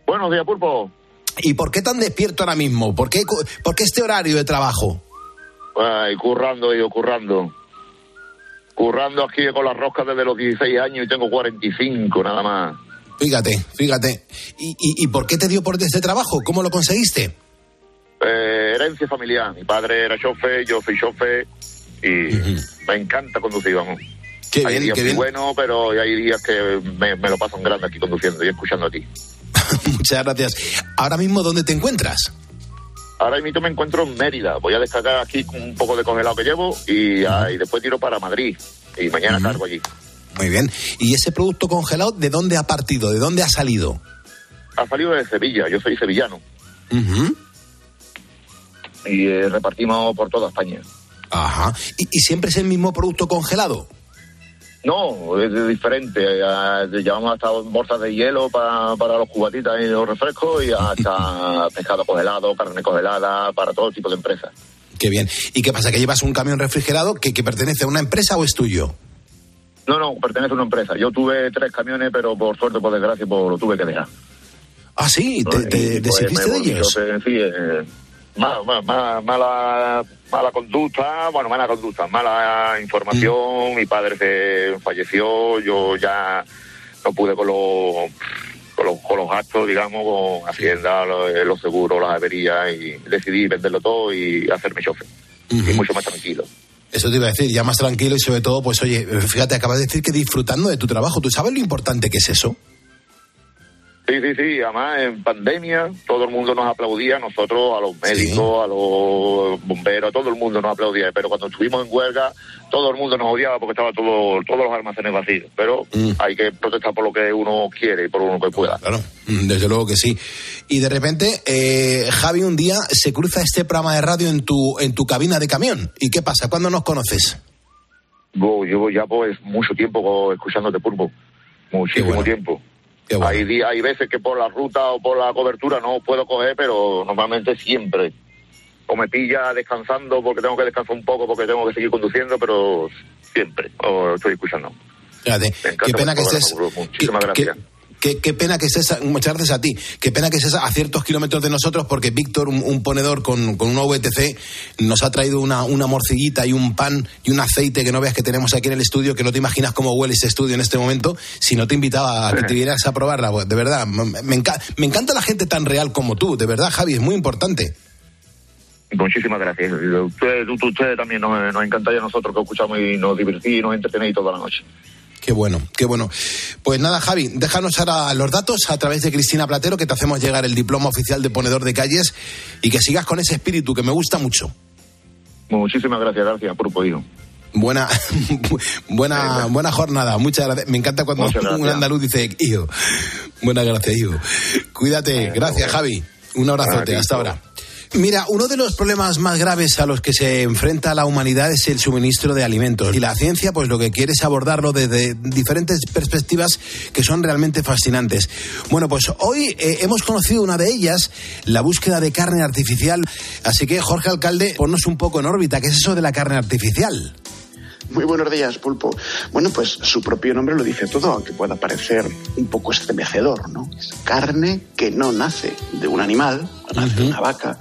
Buenos días, Pulpo. ¿Y por qué tan despierto ahora mismo? ¿Por qué, por qué este horario de trabajo? Ay, currando, yo, currando. Currando aquí con las roscas desde los 16 años y tengo 45 nada más. Fíjate, fíjate. ¿Y, y, y por qué te dio por este trabajo? ¿Cómo lo conseguiste? Eh, herencia familiar. Mi padre era chofer, yo soy chofer y me encanta conducir, vamos. Qué hay bien, días qué muy bien. buenos, pero hay días que me, me lo paso en grande aquí conduciendo y escuchando a ti. Muchas gracias. Ahora mismo, ¿dónde te encuentras? Ahora mismo me encuentro en Mérida. Voy a descargar aquí un poco de congelado que llevo y, ah, y después tiro para Madrid. Y mañana cargo allí. Muy bien. ¿Y ese producto congelado de dónde ha partido? ¿De dónde ha salido? Ha salido de Sevilla. Yo soy sevillano. Y eh, repartimos por toda España. Ajá. ¿Y, y siempre es el mismo producto congelado? No, es diferente. Eh, Llevamos hasta bolsas de hielo para, para los cubatitas y los refrescos y hasta pescado congelado, carne congelada, para todo tipo de empresas. Qué bien. ¿Y qué pasa? ¿Que llevas un camión refrigerado que, que pertenece a una empresa o es tuyo? No, no, pertenece a una empresa. Yo tuve tres camiones, pero por suerte, por desgracia, pues lo tuve que dejar. Ah, sí, te, te pues, deshiciste me de ellos. en fin, eh, ma- ma- ma- mala, mala conducta, bueno, mala conducta, mala información. Mi padre se falleció, yo ya no pude con los, con los, con los gastos, digamos, con Hacienda, los, los seguros, las averías, y decidí venderlo todo y hacerme chofer. Y mucho más tranquilo. Eso te iba a decir, ya más tranquilo y sobre todo, pues oye, fíjate, acabas de decir que disfrutando de tu trabajo. ¿Tú sabes lo importante que es eso? Sí, sí, sí. Además, en pandemia todo el mundo nos aplaudía, nosotros, a los médicos, a los bomberos, todo el mundo nos aplaudía. Pero cuando estuvimos en huelga, todo el mundo nos odiaba porque estaba todo, todos los almacenes vacíos. Pero hay que protestar por lo que uno quiere y por lo que pueda. Claro, Mm, desde luego que sí. Y de repente, eh, Javi un día se cruza este programa de radio en tu, en tu cabina de camión. ¿Y qué pasa? ¿Cuándo nos conoces? Yo llevo ya pues mucho tiempo escuchándote pulpo. Muchísimo tiempo. Hay, di- hay veces que por la ruta o por la cobertura no puedo coger, pero normalmente siempre. O me pilla descansando porque tengo que descansar un poco porque tengo que seguir conduciendo, pero siempre o estoy escuchando. Fíjate, qué pena que estés. Muchísimas gracias. Qué, qué pena que estés, muchas gracias a ti, qué pena que estés a ciertos kilómetros de nosotros porque Víctor, un, un ponedor con, con una VTC, nos ha traído una, una morciguita y un pan y un aceite que no veas que tenemos aquí en el estudio, que no te imaginas cómo huele ese estudio en este momento, si no te invitaba a que te vinieras a probarla, pues, de verdad, me, me enca- me encanta la gente tan real como tú, de verdad Javi, es muy importante. Muchísimas gracias. Ustedes usted, usted también nos, nos encanta y a nosotros que escuchamos y nos divertís y nos entretenéis toda la noche. Qué bueno, qué bueno. Pues nada, Javi, déjanos ahora los datos a través de Cristina Platero, que te hacemos llegar el diploma oficial de ponedor de calles y que sigas con ese espíritu que me gusta mucho. Muchísimas gracias, gracias, por podido. Buena, buena, buena jornada. Muchas gracias. Me encanta cuando un andaluz dice, hijo. Buenas gracias, hijo. Cuídate. Gracias, Javi. Un abrazote. Hasta ahora. Mira, uno de los problemas más graves a los que se enfrenta la humanidad es el suministro de alimentos. Y la ciencia, pues lo que quiere es abordarlo desde diferentes perspectivas que son realmente fascinantes. Bueno, pues hoy eh, hemos conocido una de ellas, la búsqueda de carne artificial. Así que, Jorge Alcalde, ponnos un poco en órbita. ¿Qué es eso de la carne artificial? Muy buenos días, Pulpo. Bueno, pues su propio nombre lo dice todo, aunque pueda parecer un poco estremecedor, ¿no? Es carne que no nace de un animal, no nace de una vaca,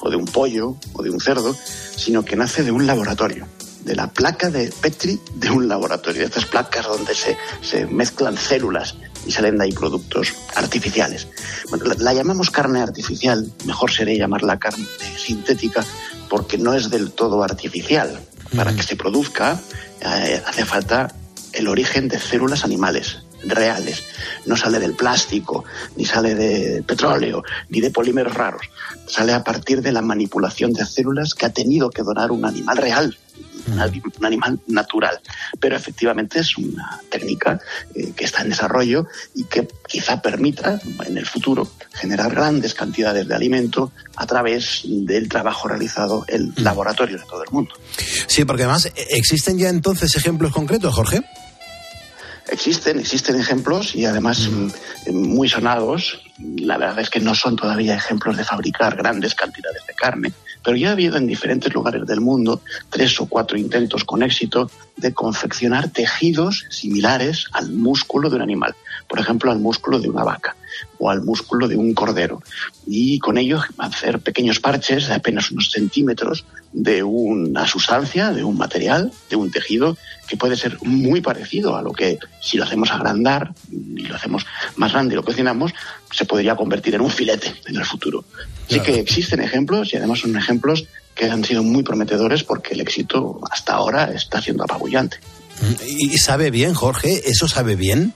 o de un pollo, o de un cerdo, sino que nace de un laboratorio, de la placa de Petri de un laboratorio, de estas placas donde se, se mezclan células y salen de ahí productos artificiales. Bueno, la, la llamamos carne artificial, mejor sería llamarla carne sintética, porque no es del todo artificial. Para que se produzca eh, hace falta el origen de células animales reales. No sale del plástico, ni sale de petróleo, ni de polímeros raros. Sale a partir de la manipulación de células que ha tenido que donar un animal real, un, ani- un animal natural. Pero efectivamente es una técnica eh, que está en desarrollo y que quizá permita en el futuro generar grandes cantidades de alimento a través del trabajo realizado en laboratorios de todo el mundo. Sí, porque además eh, existen ya entonces ejemplos concretos, Jorge. Existen, existen ejemplos y además mm, muy sonados. La verdad es que no son todavía ejemplos de fabricar grandes cantidades de carne, pero ya ha habido en diferentes lugares del mundo tres o cuatro intentos con éxito de confeccionar tejidos similares al músculo de un animal, por ejemplo al músculo de una vaca o al músculo de un cordero, y con ello hacer pequeños parches de apenas unos centímetros de una sustancia, de un material, de un tejido que puede ser muy parecido a lo que si lo hacemos agrandar y lo hacemos más grande y lo cocinamos, se podría convertir en un filete en el futuro. Así que existen ejemplos y además son ejemplos que han sido muy prometedores porque el éxito hasta ahora está siendo apabullante. ¿Y y sabe bien, Jorge? ¿Eso sabe bien?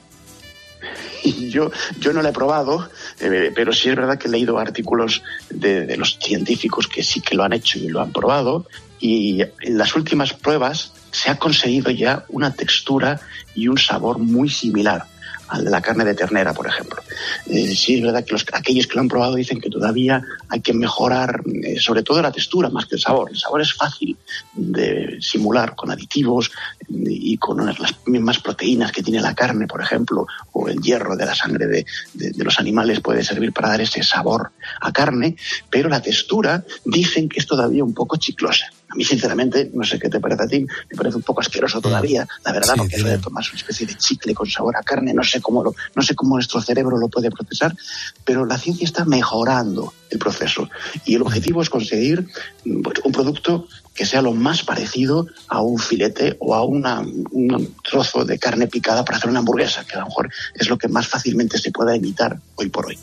Yo, yo no lo he probado, eh, pero sí es verdad que he leído artículos de los científicos que sí que lo han hecho y lo han probado. Y en las últimas pruebas se ha conseguido ya una textura y un sabor muy similar al de la carne de ternera, por ejemplo. Eh, sí es verdad que los, aquellos que lo han probado dicen que todavía hay que mejorar eh, sobre todo la textura más que el sabor. El sabor es fácil de simular con aditivos eh, y con las mismas proteínas que tiene la carne, por ejemplo, o el hierro de la sangre de los animales puede servir para dar ese sabor a carne, pero la textura dicen que es todavía un poco chiclosa. A mí, sinceramente, no sé qué te parece a ti, me parece un poco asqueroso todavía, la verdad, Sí, porque eso de tomar una especie de chicle con sabor a carne, no sé cómo lo, no sé cómo nuestro cerebro lo puede procesar, pero la ciencia está mejorando el proceso y el objetivo es conseguir pues, un producto que sea lo más parecido a un filete o a una- un trozo de carne picada para hacer una hamburguesa, que a lo mejor es lo que más fácilmente se pueda imitar hoy por hoy.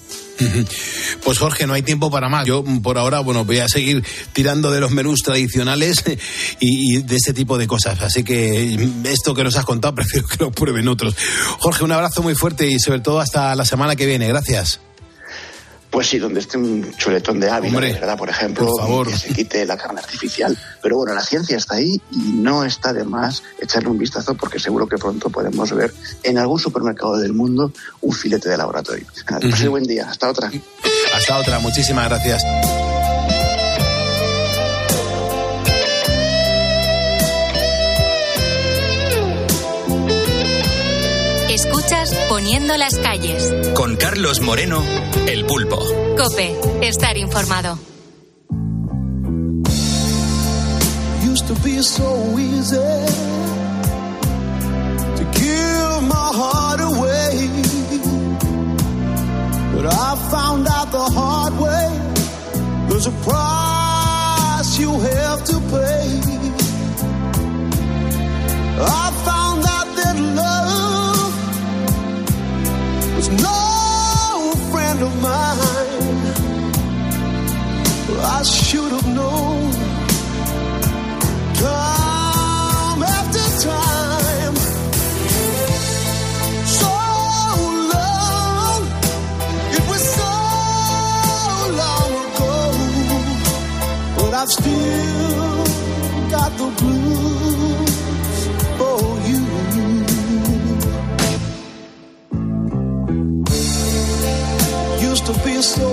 Pues Jorge, no hay tiempo para más. Yo por ahora, bueno, voy a seguir tirando de los menús tradicionales y, de este tipo de cosas. Así que esto que nos has contado prefiero que lo prueben otros. Jorge, un abrazo muy fuerte y sobre todo hasta la semana que viene. Gracias. Pues sí, donde esté un chuletón de Ávila, Hombre, de verdad, por ejemplo, por favor. que se quite la carne artificial. Pero bueno, la ciencia está ahí y no está de más echarle un vistazo porque seguro que pronto podemos ver en algún supermercado del mundo un filete de laboratorio. Buen día. Hasta otra. Hasta otra. Muchísimas gracias. Poniendo las calles. Con Carlos Moreno, El Pulpo. Cope, estar informado. used to be so easy to give my heart away. But I found out the hard way there's a price you have to pay. I should have known time after time. So long, it was so long ago, but I've still got the blues for you. Used to be so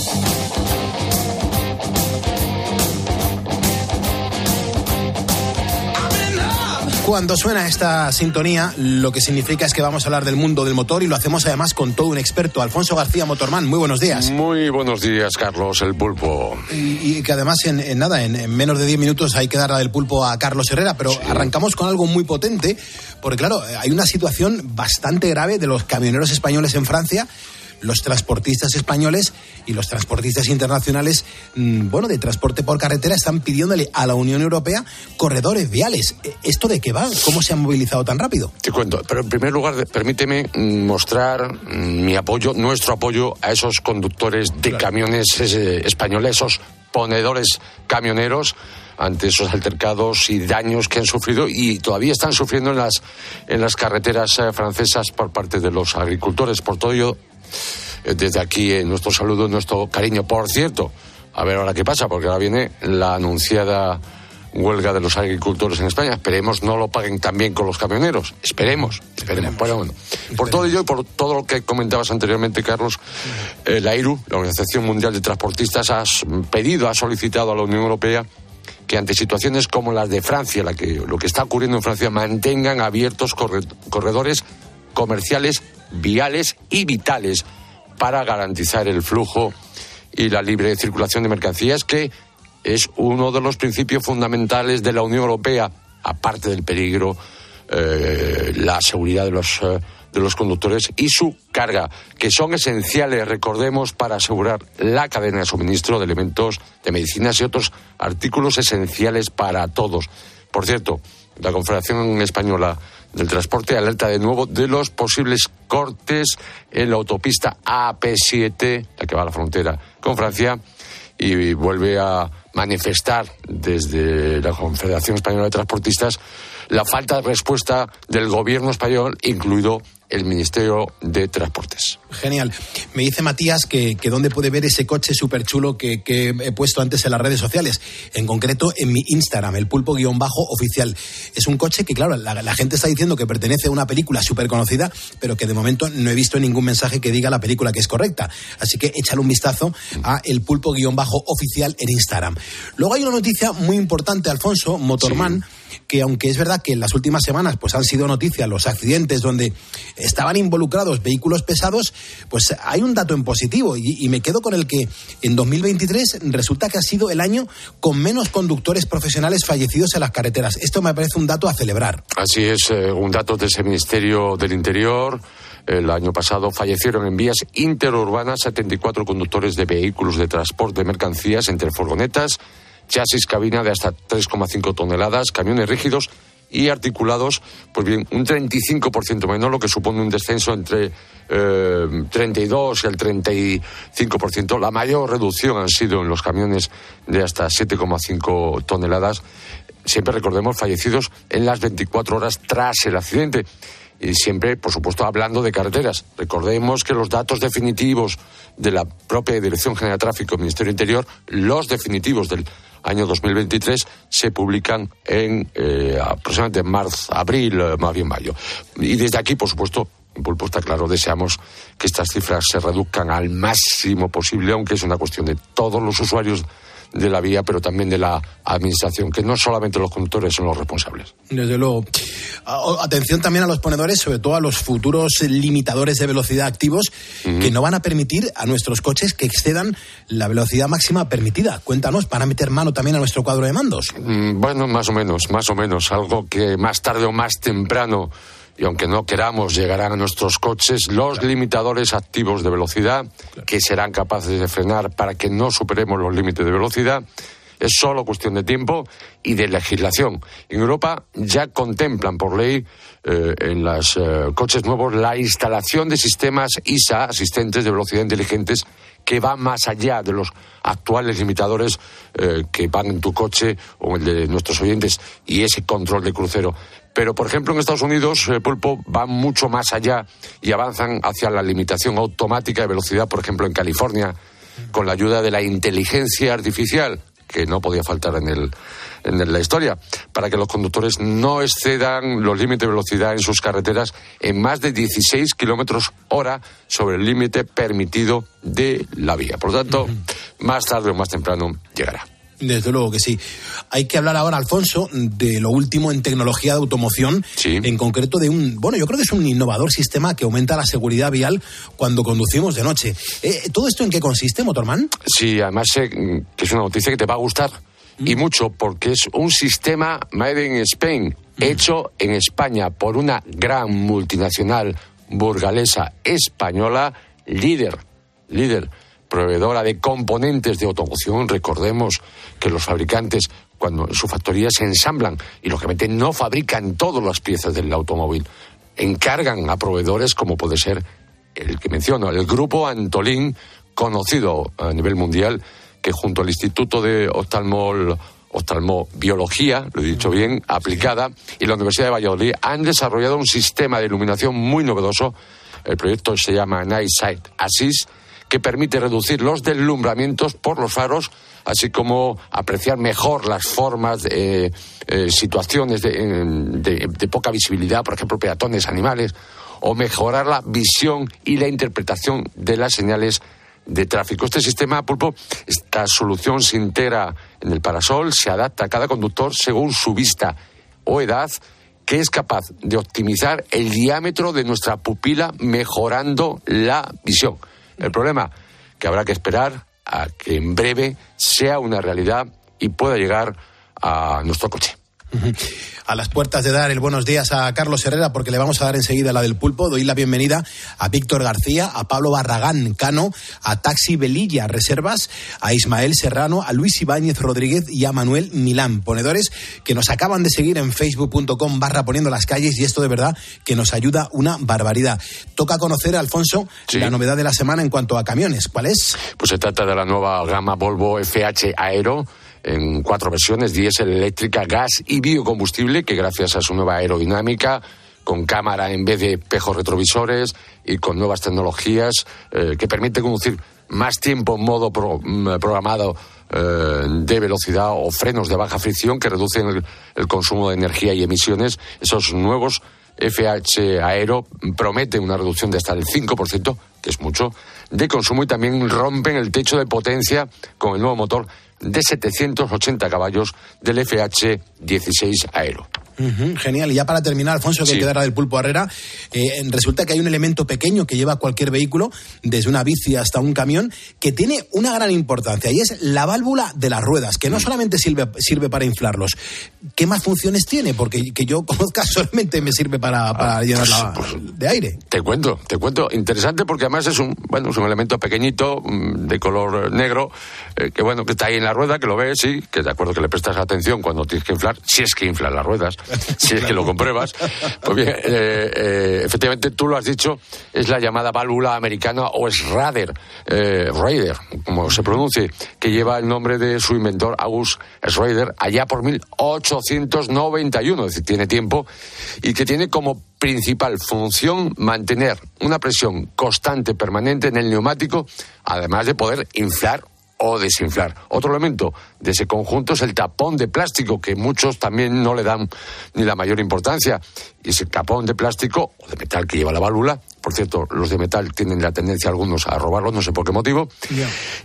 Cuando suena esta sintonía, lo que significa es que vamos a hablar del mundo del motor y lo hacemos además con todo un experto, Alfonso García Motorman. Muy buenos días. Muy buenos días, Carlos, el pulpo. Y, y que además en, en nada, en, en menos de 10 minutos hay que dar del pulpo a Carlos Herrera, pero arrancamos con algo muy potente, porque claro, hay una situación bastante grave de los camioneros españoles en Francia, los transportistas españoles y los transportistas internacionales, mm, bueno, de transporte por carretera están pidiéndole a la Unión Europea corredores viales. Eh, ¿Esto de qué va? ¿Cómo se han movilizado tan rápido? Te cuento, pero en primer lugar, permíteme mm, mostrar mm, mi apoyo, nuestro apoyo a esos conductores de camiones españoles, esos ponedores camioneros ante esos altercados y daños que han sufrido y todavía están sufriendo en las, en las carreteras eh, francesas por parte de los agricultores. Por todo ello, desde aquí eh, nuestro saludo, nuestro cariño. Por cierto, a ver ahora qué pasa, porque ahora viene la anunciada huelga de los agricultores en España. Esperemos no lo paguen también con los camioneros. Esperemos, esperemos. Bueno, bueno. Por todo ello y por todo lo que comentabas anteriormente, Carlos, eh, la IRU, la Organización Mundial de Transportistas, ha pedido, ha solicitado a la Unión Europea que ante situaciones como las de Francia, la lo que está ocurriendo en Francia, mantengan abiertos corre- corredores comerciales, viales y vitales para garantizar el flujo y la libre circulación de mercancías, que es uno de los principios fundamentales de la Unión Europea, aparte del peligro, eh, la seguridad de los eh, de los conductores y su carga, que son esenciales, recordemos, para asegurar la cadena de suministro de elementos de medicinas y otros artículos esenciales para todos. Por cierto, la Confederación Española del Transporte alerta de nuevo de los posibles cortes en la autopista AP7, la que va a la frontera con Francia, y vuelve a manifestar desde la Confederación Española de Transportistas la falta de respuesta del gobierno español, incluido el Ministerio de Transportes. Genial. Me dice Matías que, que dónde puede ver ese coche súper chulo que, que, he puesto antes en las redes sociales. En concreto, en mi Instagram, el pulpo-oficial. Es un coche que, claro, la, la, gente está diciendo que pertenece a una película súper conocida, pero que de momento no he visto ningún mensaje que diga la película que es correcta. Así que échale un vistazo a el pulpo-oficial en Instagram. Luego hay una noticia muy importante, Alfonso, Motorman. Sí que aunque es verdad que en las últimas semanas pues han sido noticias los accidentes donde estaban involucrados vehículos pesados, pues hay un dato en positivo y, me quedo con el que en 2023 resulta que ha sido el año con menos conductores profesionales fallecidos en las carreteras. Esto me parece un dato a celebrar. Así es, eh, un dato de ese Ministerio del Interior. El año pasado fallecieron en vías interurbanas 74 conductores de vehículos de transporte de mercancías entre furgonetas, chasis cabina de hasta 3,5 toneladas, camiones rígidos y articulados, pues bien, un 35% menos, lo que supone un descenso entre eh, 32 y el 35%. La mayor reducción han sido en los camiones de hasta 7,5 toneladas. Siempre recordemos fallecidos en las 24 horas tras el accidente. Y siempre, por supuesto, hablando de carreteras. Recordemos que los datos definitivos de la propia Dirección General de Tráfico, Ministerio Interior, los definitivos del año 2023 se publican en eh, aproximadamente marzo, abril, más bien mayo. Y desde aquí, por supuesto, en Pulpo está claro, deseamos que estas cifras se reduzcan al máximo posible, aunque es una cuestión de todos los usuarios de la vía, pero también de la administración, que no solamente los conductores son los responsables. Desde luego. Atención también a los ponedores, sobre todo a los futuros limitadores de velocidad activos, uh -huh. que no van a permitir a nuestros coches que excedan la velocidad máxima permitida. Cuéntanos, ¿van a meter mano también a nuestro cuadro de mandos? Mm, bueno, más o menos, más o menos. Algo que más tarde o más temprano y aunque no queramos, llegarán a nuestros coches los claro. limitadores activos de velocidad claro. que serán capaces de frenar para que no superemos los límites de velocidad. Es solo cuestión de tiempo y de legislación. En Europa ya contemplan por ley eh, en los eh, coches nuevos la instalación de sistemas ISA, asistentes de velocidad inteligentes, que van más allá de los actuales limitadores eh, que van en tu coche o el de nuestros oyentes y ese control de crucero. Pero, por ejemplo, en Estados Unidos, eh, Pulpo, van mucho más allá y avanzan hacia la limitación automática de velocidad, por ejemplo, en California, con la ayuda de la inteligencia artificial, que no podía faltar en, el, en la historia, para que los conductores no excedan los límites de velocidad en sus carreteras en más de 16 kilómetros hora sobre el límite permitido de la vía. Por lo tanto, uh -huh. más tarde o más temprano llegará. Desde luego que sí. Hay que hablar ahora, Alfonso, de lo último en tecnología de automoción, sí. en concreto de un, bueno, yo creo que es un innovador sistema que aumenta la seguridad vial cuando conducimos de noche. Eh, ¿Todo esto en qué consiste, Motorman? Sí, además sé que es una noticia que te va a gustar mm. y mucho porque es un sistema made in Spain, mm. hecho en España por una gran multinacional burgalesa española, líder, líder proveedora de componentes de automoción. Recordemos que los fabricantes, cuando en su factoría se ensamblan y lógicamente no fabrican todas las piezas del automóvil, encargan a proveedores como puede ser el que menciono, el grupo Antolín, conocido a nivel mundial, que junto al Instituto de Oftalmol oftalmobiología, lo he dicho bien, aplicada, y la Universidad de Valladolid han desarrollado un sistema de iluminación muy novedoso. El proyecto se llama Night Sight Assist, que permite reducir los deslumbramientos por los faros, así como apreciar mejor las formas de eh, situaciones de, de, de, poca visibilidad, por ejemplo, peatones, animales, o mejorar la visión y la interpretación de las señales de tráfico. Este sistema, Pulpo, esta solución se integra en el parasol, se adapta a cada conductor según su vista o edad, que es capaz de optimizar el diámetro de nuestra pupila mejorando la visión. El problema, que habrá que esperar a que en breve sea una realidad y pueda llegar a nuestro coche. A las puertas de dar el buenos días a Carlos Herrera, porque le vamos a dar enseguida la del pulpo, doy la bienvenida a Víctor García, a Pablo Barragán Cano, a Taxi Velilla Reservas, a Ismael Serrano, a Luis Ibáñez Rodríguez y a Manuel Milán, ponedores que nos acaban de seguir en facebook.com barra poniendo las calles y esto de verdad que nos ayuda una barbaridad. Toca conocer, Alfonso, la novedad de la semana en cuanto a camiones. ¿Cuál es? Pues se trata de la nueva gama Volvo FH Aero en cuatro versiones, diésel, eléctrica, gas y biocombustible, que gracias a su nueva aerodinámica, con cámara en vez de espejos retrovisores y con nuevas tecnologías eh, que permiten conducir más tiempo en modo mm, programado eh, de velocidad o frenos de baja fricción que reducen el, el consumo de energía y emisiones, esos nuevos FH Aero prometen una reducción de hasta el 5%, que es mucho, de consumo y también rompen el techo de potencia con el nuevo motor de 780 caballos del FH-16 Aero genial. Y ya para terminar, Alfonso, que quedará del pulpo Herrera, eh, resulta que hay un elemento pequeño que lleva cualquier vehículo, desde una bici hasta un camión, que tiene una gran importancia y es la válvula de las ruedas, que no mm. solamente sirve, sirve para inflarlos. ¿Qué más funciones tiene? Porque que yo conozca solamente me sirve para, para ah, llenarla pues, pues, de aire. Te cuento, te cuento. Interesante porque además es un, bueno, es un elemento pequeñito, mm, de color negro, eh, que bueno, que está ahí en la rueda, que lo ves, sí, que de acuerdo que le prestas atención cuando tienes que inflar, si es que inflan las ruedas. si es que lo compruebas. Pues bien, eh, eh, efectivamente tú lo has dicho, es la llamada válvula americana o es Rader, eh, Raider, como se pronuncie, que lleva el nombre de su inventor, August Schrader, allá por 1891, es decir, tiene tiempo, y que tiene como principal función mantener una presión constante, permanente en el neumático, además de poder inflar o desinflar. Otro elemento de ese conjunto es el tapón de plástico, que muchos también no le dan ni la mayor importancia. Y ese tapón de plástico o de metal que lleva la válvula, por cierto, los de metal tienen la tendencia algunos a robarlos, no sé por qué motivo,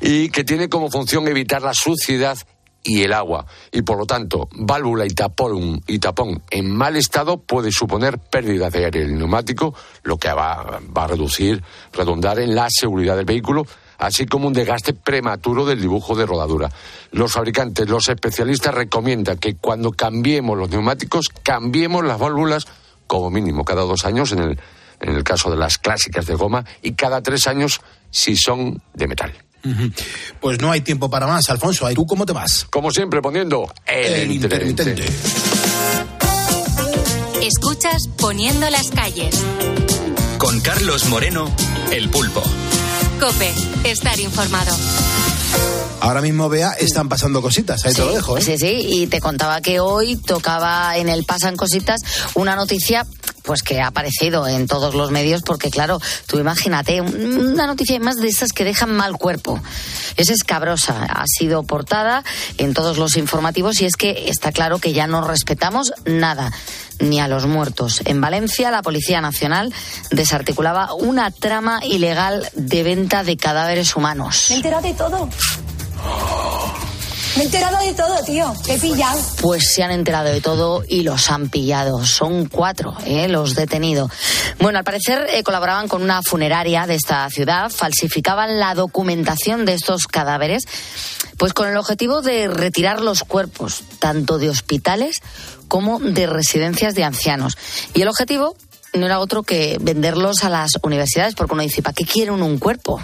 y que tiene como función evitar la suciedad y el agua. Y por lo tanto, válvula y tapón, y tapón en mal estado puede suponer pérdida de aire en el neumático, lo que va, va a reducir, redundar en la seguridad del vehículo así como un desgaste prematuro del dibujo de rodadura. Los fabricantes, los especialistas recomiendan que cuando cambiemos los neumáticos, cambiemos las válvulas como mínimo cada dos años en el, en el caso de las clásicas de goma y cada tres años si son de metal. Pues no hay tiempo para más, Alfonso. ¿Tú cómo te vas? Como siempre, poniendo el, intermitente. Escuchas Poniendo las calles. Con Carlos Moreno, el pulpo. Cope, estar informado. Ahora mismo, vea, están pasando cositas, ahí te lo dejo. ¿eh? Sí, sí, y te contaba que hoy tocaba en el Pasan Cositas una noticia pues que ha aparecido en todos los medios, porque claro, tú imagínate, una noticia más de esas que dejan mal cuerpo. Es escabrosa, ha sido portada en todos los informativos y es que está claro que ya no respetamos nada ni a los muertos. En Valencia, la Policía Nacional desarticulaba una trama ilegal de venta de cadáveres humanos. Me he de todo. Me he enterado de todo, tío. He pillado. Pues se han enterado de todo y los han pillado. Son cuatro, ¿eh? los detenidos. Bueno, al parecer eh, colaboraban con una funeraria de esta ciudad, falsificaban la documentación de estos cadáveres, pues con el objetivo de retirar los cuerpos, tanto de hospitales como de residencias de ancianos. Y el objetivo no era otro que venderlos a las universidades, porque uno dice, ¿para qué quiere uno un cuerpo?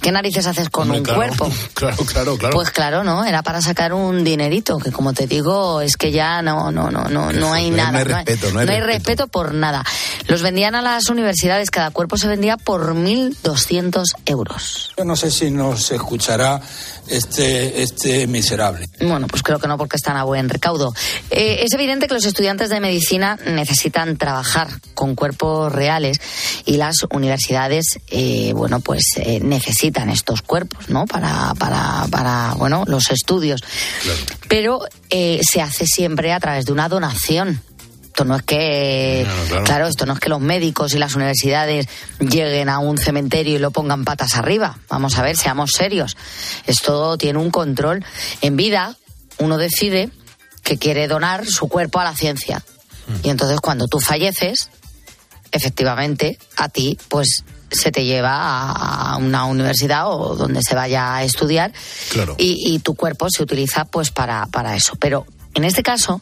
¿Qué narices haces con un cuerpo? Claro, claro, claro. Pues claro, ¿no? Era para sacar un dinerito, que como te digo, es que ya no, no, no, no, no hay nada. No hay respeto, no hay, no hay respeto por nada. Los vendían a las universidades, cada cuerpo se vendía por 1.200 euros. Yo no sé si nos escuchará este, este miserable. Bueno, pues creo que no, porque están a buen recaudo. Eh, es evidente que los estudiantes de medicina necesitan trabajar con cuerpos reales y las universidades, eh, bueno, pues eh, necesitan estos cuerpos, ¿no? Para, para, para bueno, los estudios. Pero se hace siempre a través de una donación. Esto no es que, claro. esto no es que los médicos y las universidades lleguen a un cementerio y lo pongan patas arriba. Vamos a ver, seamos serios. Esto tiene un control. En vida, uno decide que quiere donar su cuerpo a la ciencia. Mm. Y entonces cuando tú falleces, efectivamente, a ti, pues se te lleva a una universidad o donde se vaya a estudiar claro. y, y, tu cuerpo se utiliza pues para, para eso. Pero En este caso,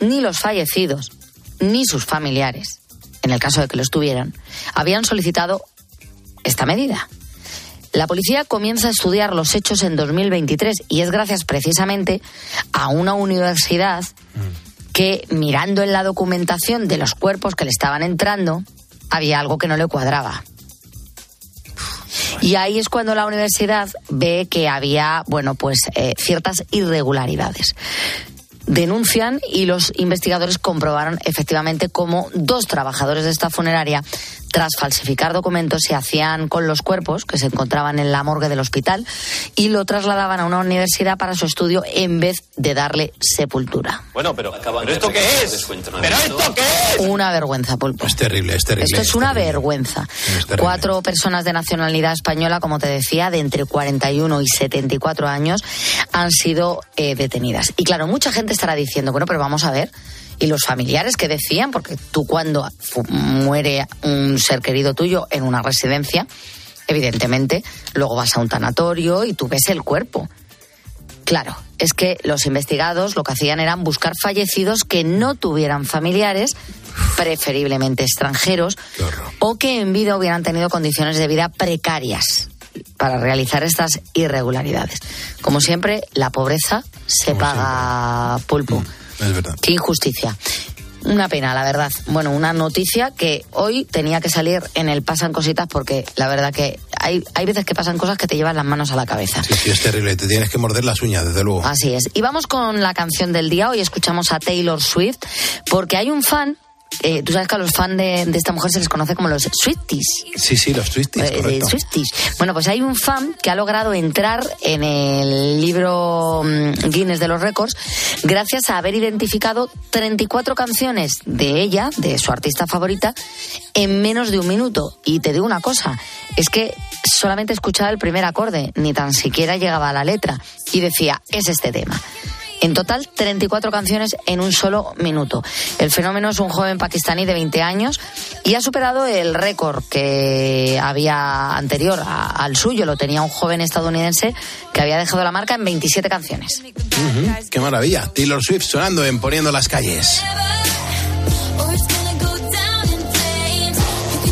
ni los fallecidos ni sus familiares, en el caso de que lo estuvieran, habían solicitado esta medida. La policía comienza a estudiar los hechos en 2023 y es gracias precisamente a una universidad que mirando en la documentación de los cuerpos que le estaban entrando, había algo que no le cuadraba. Y ahí es cuando la universidad ve que había, bueno, pues eh, ciertas irregularidades denuncian y los investigadores comprobaron efectivamente cómo dos trabajadores de esta funeraria, tras falsificar documentos, se hacían con los cuerpos que se encontraban en la morgue del hospital y lo trasladaban a una universidad para su estudio en vez de darle sepultura. Bueno, pero, ¿pero esto qué es? ¿Pero esto qué es? Una vergüenza, Pulpo. Es terrible, es terrible. Esto es, es una terrible. vergüenza. Es. Cuatro personas de nacionalidad española, como te decía, de entre 41 y 74 años, han sido eh, detenidas. Y claro, mucha gente estará diciendo, bueno, pero vamos a ver. Y los familiares que decían, porque tú cuando muere un ser querido tuyo en una residencia, evidentemente, luego vas a un tanatorio y tú ves el cuerpo. Claro, es que los investigados lo que hacían eran buscar fallecidos que no tuvieran familiares, preferiblemente extranjeros, o que en vida hubieran tenido condiciones de vida precarias para realizar estas irregularidades. Como siempre, la pobreza se paga pulpo. Es verdad. Qué injusticia. Una pena, la verdad. Bueno, una noticia que hoy tenía que salir en el Pasan Cositas porque la verdad que hay, hay veces que pasan cosas que te llevan las manos a la cabeza. Sí, sí, es terrible. Te tienes que morder las uñas, desde luego. Así es. Y vamos con la canción del día. Hoy escuchamos a Taylor Swift porque hay un fan. Eh, Tú sabes que a los fans de, de esta mujer se les conoce como los Swifties. Sí, sí, los correcto. eh, Swifties. Bueno, pues hay un fan que ha logrado entrar en el libro mm, Guinness de los récords gracias a haber identificado 34 canciones de ella, de su artista favorita, en menos de un minuto. Y te digo una cosa, es que solamente escuchaba el primer acorde, ni tan siquiera llegaba a la letra. Y decía, es este tema. En total, 34 canciones en un solo minuto. El fenómeno es un joven pakistaní de 20 años y ha superado el récord que había anterior a- al suyo. Lo tenía un joven estadounidense que había dejado la marca en 27 canciones. Qué maravilla. Taylor Swift sonando en Poniendo las calles.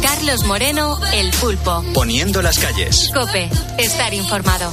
Carlos Moreno, El Pulpo. Poniendo las calles. Cope, estar informado.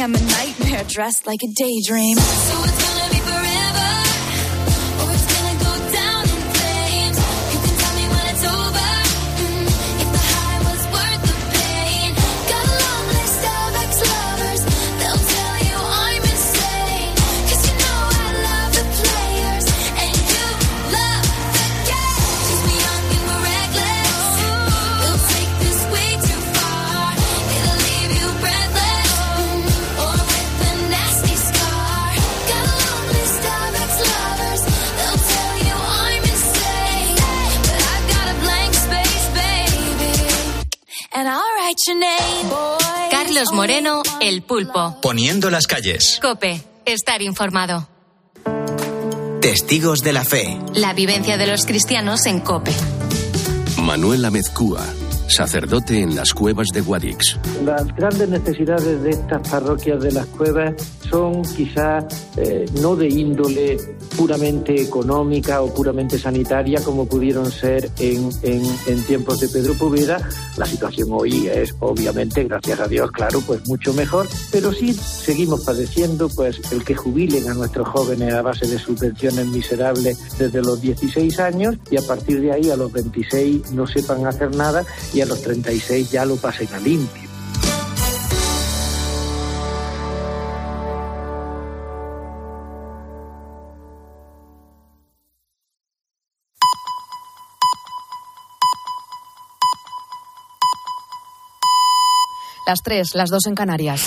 I'm a nightmare dressed like a daydream. So it's gonna be forever. Carlos Moreno, El Pulpo. Poniendo las calles. Cope, estar informado. Testigos de la fe. La vivencia de los cristianos en Cope. Manuel Amezcúa, sacerdote en las cuevas de Guadix. Las grandes necesidades de estas parroquias de las cuevas son quizá eh, no de índole puramente económica o puramente sanitaria como pudieron ser en, en, en tiempos de Pedro Poveda. La situación hoy es obviamente, gracias a Dios, claro, pues mucho mejor, pero sí seguimos padeciendo pues el que jubilen a nuestros jóvenes a base de subvenciones miserables desde los 16 años y a partir de ahí a los 26 no sepan hacer nada y a los 36 ya lo pasen a limpio. Las tres, las dos en Canarias.